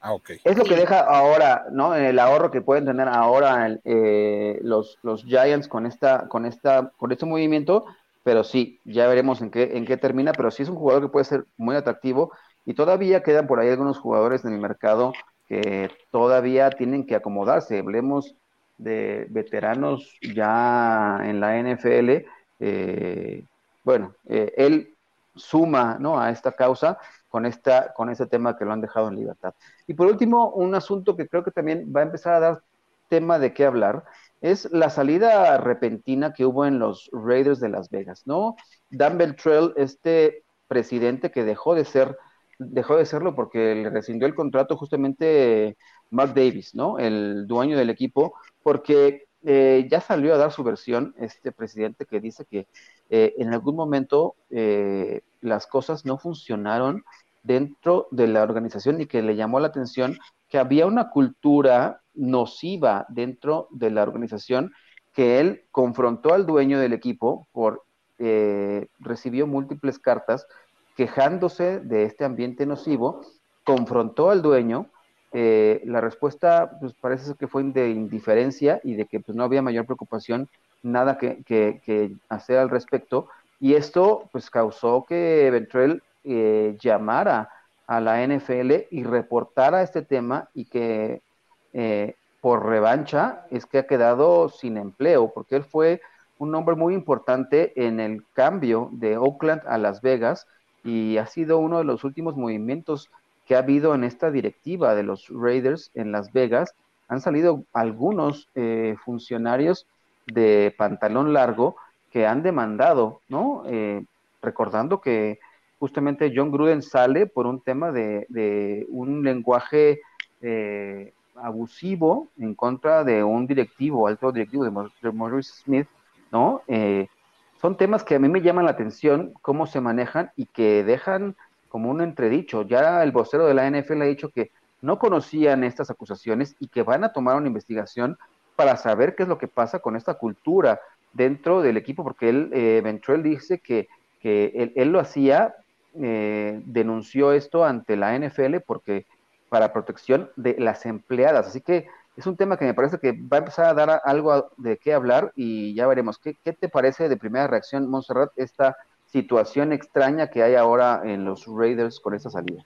Ah, ok. Es lo que deja ahora, ¿no? El ahorro que pueden tener ahora eh, los, los Giants con esta, con esta, con este movimiento, pero sí, ya veremos en qué, en qué termina, pero sí es un jugador que puede ser muy atractivo y todavía quedan por ahí algunos jugadores en el mercado que todavía tienen que acomodarse. Hablemos de veteranos ya en la NFL. Eh, bueno, eh, él suma ¿no? a esta causa con, esta, con este tema que lo han dejado en libertad. Y por último, un asunto que creo que también va a empezar a dar tema de qué hablar es la salida repentina que hubo en los Raiders de Las Vegas, ¿no? Dan Beltrell, este presidente que dejó de ser, dejó de serlo porque le rescindió el contrato justamente Mark Davis, ¿no? El dueño del equipo, porque eh, ya salió a dar su versión este presidente que dice que eh, en algún momento eh, las cosas no funcionaron dentro de la organización y que le llamó la atención que había una cultura nociva dentro de la organización que él confrontó al dueño del equipo por eh, recibió múltiples cartas quejándose de este ambiente nocivo, confrontó al dueño, eh, la respuesta pues parece que fue de indiferencia y de que pues no había mayor preocupación, nada que, hacer al respecto, y esto pues causó que Ventrell eh, llamara a la NFL y reportara este tema y que eh, por revancha es que ha quedado sin empleo, porque él fue un hombre muy importante en el cambio de Oakland a Las Vegas y ha sido uno de los últimos movimientos que ha habido en esta directiva de los Raiders en Las Vegas. Han salido algunos eh, funcionarios de pantalón largo que han demandado, ¿no? Eh, recordando que justamente John Gruden sale por un tema de, un lenguaje eh, abusivo en contra de un directivo, alto directivo de, Maurice Smith, ¿no? Eh, son temas que a mí me llaman la atención, cómo se manejan y que dejan como un entredicho. Ya el vocero de la NFL ha dicho que no conocían estas acusaciones y que van a tomar una investigación para saber qué es lo que pasa con esta cultura dentro del equipo, porque él, eh, Ventrell dice que, que él, lo hacía eh, denunció esto ante la NFL porque para protección de las empleadas. Así que es un tema que me parece que va a empezar a dar algo de qué hablar y ya veremos. ¿Qué, qué te parece de primera reacción, Montserrat, esta situación extraña que hay ahora en los Raiders con esta salida?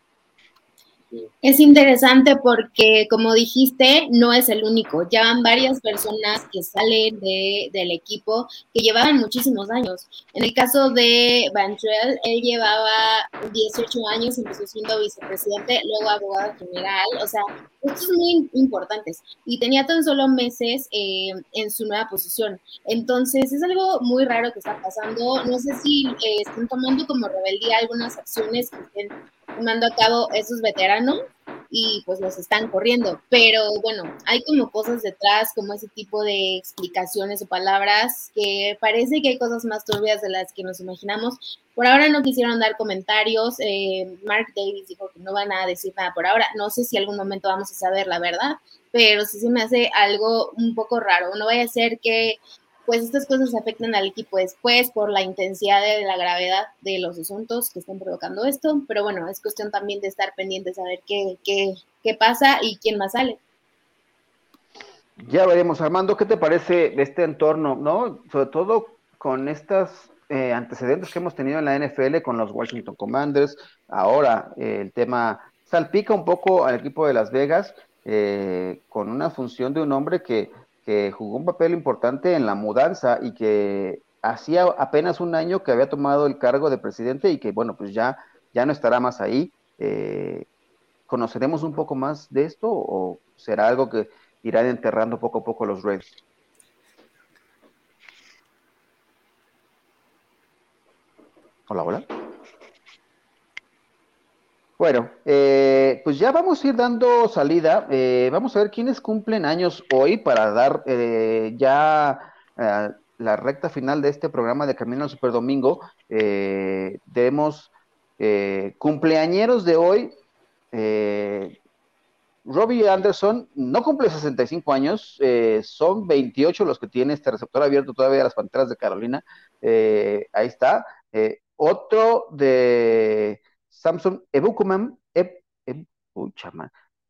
Es interesante porque, como dijiste, no es el único. Ya van varias personas que salen de, del equipo que llevaban muchísimos años. En el caso de Bantrell, él llevaba 18 años, empezó siendo vicepresidente, luego abogado general. O sea, estos son muy importantes. Y tenía tan solo meses eh, en su nueva posición. Entonces, es algo muy raro que está pasando. No sé si eh, están tomando como rebeldía algunas acciones que estén tomando a cabo esos veteranos y pues los están corriendo. Pero bueno, hay como cosas detrás, como ese tipo de explicaciones o palabras que parece que hay cosas más turbias de las que nos imaginamos. Por ahora no quisieron dar comentarios. Eh, Mark Davis dijo que no van a decir nada por ahora. No sé si algún momento vamos a saber la verdad, pero sí se me hace algo un poco raro. No vaya a ser que pues estas cosas afectan al equipo después por la intensidad de la gravedad de los asuntos que están provocando esto, pero bueno, es cuestión también de estar pendientes a ver qué, qué, qué pasa y quién más sale. Ya veremos, Armando, ¿qué te parece de este entorno, no? Sobre todo con estos eh, antecedentes que hemos tenido en la NFL con los Washington Commanders, ahora eh, el tema salpica un poco al equipo de Las Vegas eh, con una función de un hombre que que jugó un papel importante en la mudanza y que hacía apenas un año que había tomado el cargo de presidente y que, bueno, pues ya, ya no estará más ahí. Eh, ¿Conoceremos un poco más de esto o será algo que irán enterrando poco a poco los Reds? Hola, hola. Bueno, eh, pues ya vamos a ir dando salida. Eh, vamos a ver quiénes cumplen años hoy para dar eh, ya la recta final de este programa de Camino al Super Domingo. tenemos cumpleañeros de hoy. Robbie Anderson no cumple 65 años, son 28 los que tiene este receptor abierto todavía a las Panteras de Carolina. ahí está. otro de Samsung Ebukuman, e,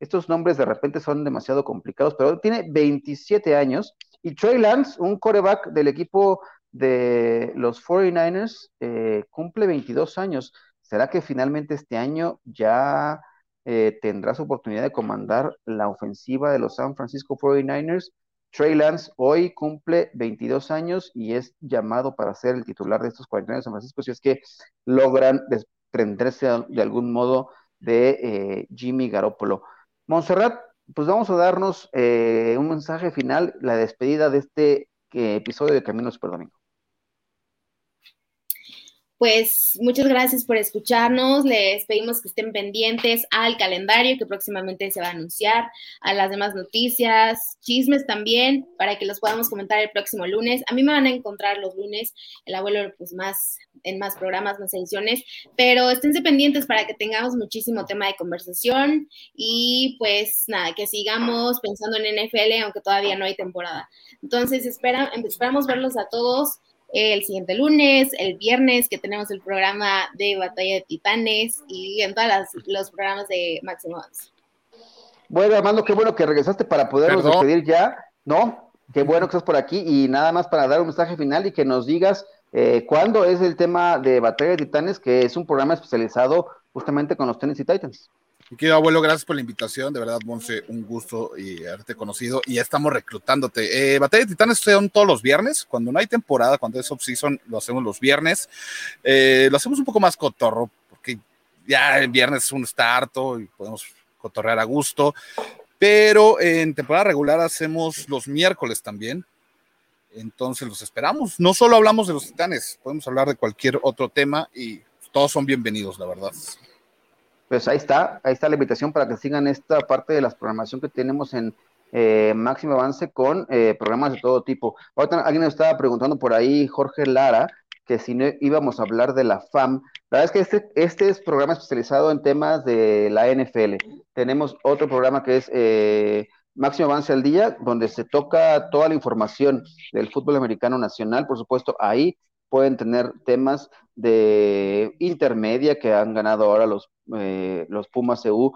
estos nombres de repente son demasiado complicados, pero tiene 27 años. Y Trey Lance, un coreback del equipo de los 49ers, eh, cumple 22 años. ¿Será que finalmente este año ya eh, tendrá su oportunidad de comandar la ofensiva de los San Francisco 49ers? Trey Lance hoy cumple 22 años y es llamado para ser el titular de estos 49 de San Francisco si es que logran desprenderse de algún modo de eh, Jimmy Garoppolo. Montserrat, pues vamos a darnos eh, un mensaje final, la despedida de este episodio de Camino Super Domingo pues muchas gracias por escucharnos. Les pedimos que estén pendientes al calendario que próximamente se va a anunciar, a las demás noticias, chismes también, para que los podamos comentar el próximo lunes. A mí me van a encontrar los lunes, el abuelo, pues más en más programas, más ediciones, pero esténse pendientes para que tengamos muchísimo tema de conversación y pues nada, que sigamos pensando en NFL, aunque todavía no hay temporada. Entonces, espera, esperamos verlos a todos el siguiente lunes, el viernes, que tenemos el programa de Batalla de Titanes y en todos los programas de Máximo. Bueno, Armando, qué bueno que regresaste para podernos despedir ya, ¿no? Qué bueno que estás por aquí y nada más para dar un mensaje final y que nos digas eh, cuándo es el tema de Batalla de Titanes, que es un programa especializado justamente con los Tennessee Titans. Mi querido abuelo, gracias por la invitación. De verdad, Monse, un gusto y haberte conocido. Y ya estamos reclutándote. Eh, Batalla de Titanes son todos los viernes. Cuando no hay temporada, cuando es off-season, lo hacemos los viernes. Eh, lo hacemos un poco más cotorro, porque ya el viernes es un start y podemos cotorrear a gusto. Pero en temporada regular hacemos los miércoles también. Entonces los esperamos. No solo hablamos de los titanes, podemos hablar de cualquier otro tema y todos son bienvenidos, la verdad pues ahí está, ahí está la invitación para que sigan esta parte de la programación que tenemos en eh, Máximo Avance con eh, programas de todo tipo. Ahorita alguien nos estaba preguntando por ahí, Jorge Lara, que si no íbamos a hablar de la FAM. La verdad es que este, este es programa especializado en temas de la NFL. Tenemos otro programa que es eh, Máximo Avance al Día, donde se toca toda la información del fútbol americano nacional. Por supuesto, ahí pueden tener temas de intermedia que han ganado ahora los, eh, los Pumas EU,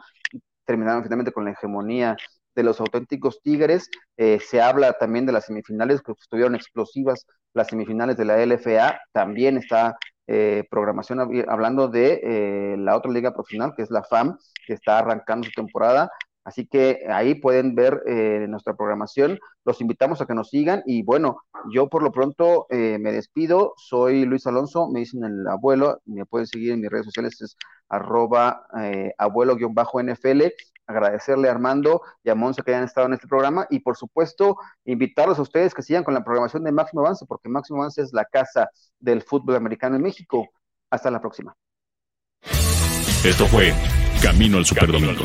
terminaron finalmente con la hegemonía de los auténticos Tigres. Eh, se habla también de las semifinales, que estuvieron explosivas las semifinales de la LFA. También está eh, programación hablando de la otra liga profesional, que es la FAM, que está arrancando su temporada. Así que ahí pueden ver eh, nuestra programación. Los invitamos a que nos sigan y bueno, yo por lo pronto eh, me despido. Soy Luis Alonso, me dicen el abuelo, me pueden seguir en mis redes sociales, es arroba eh, abuelo-nfl. Agradecerle a Armando y a Monza que hayan estado en este programa y por supuesto invitarlos a ustedes que sigan con la programación de Máximo Avance, porque Máximo Avance es la casa del fútbol americano en México. Hasta la próxima. Esto fue Camino al Superdomingo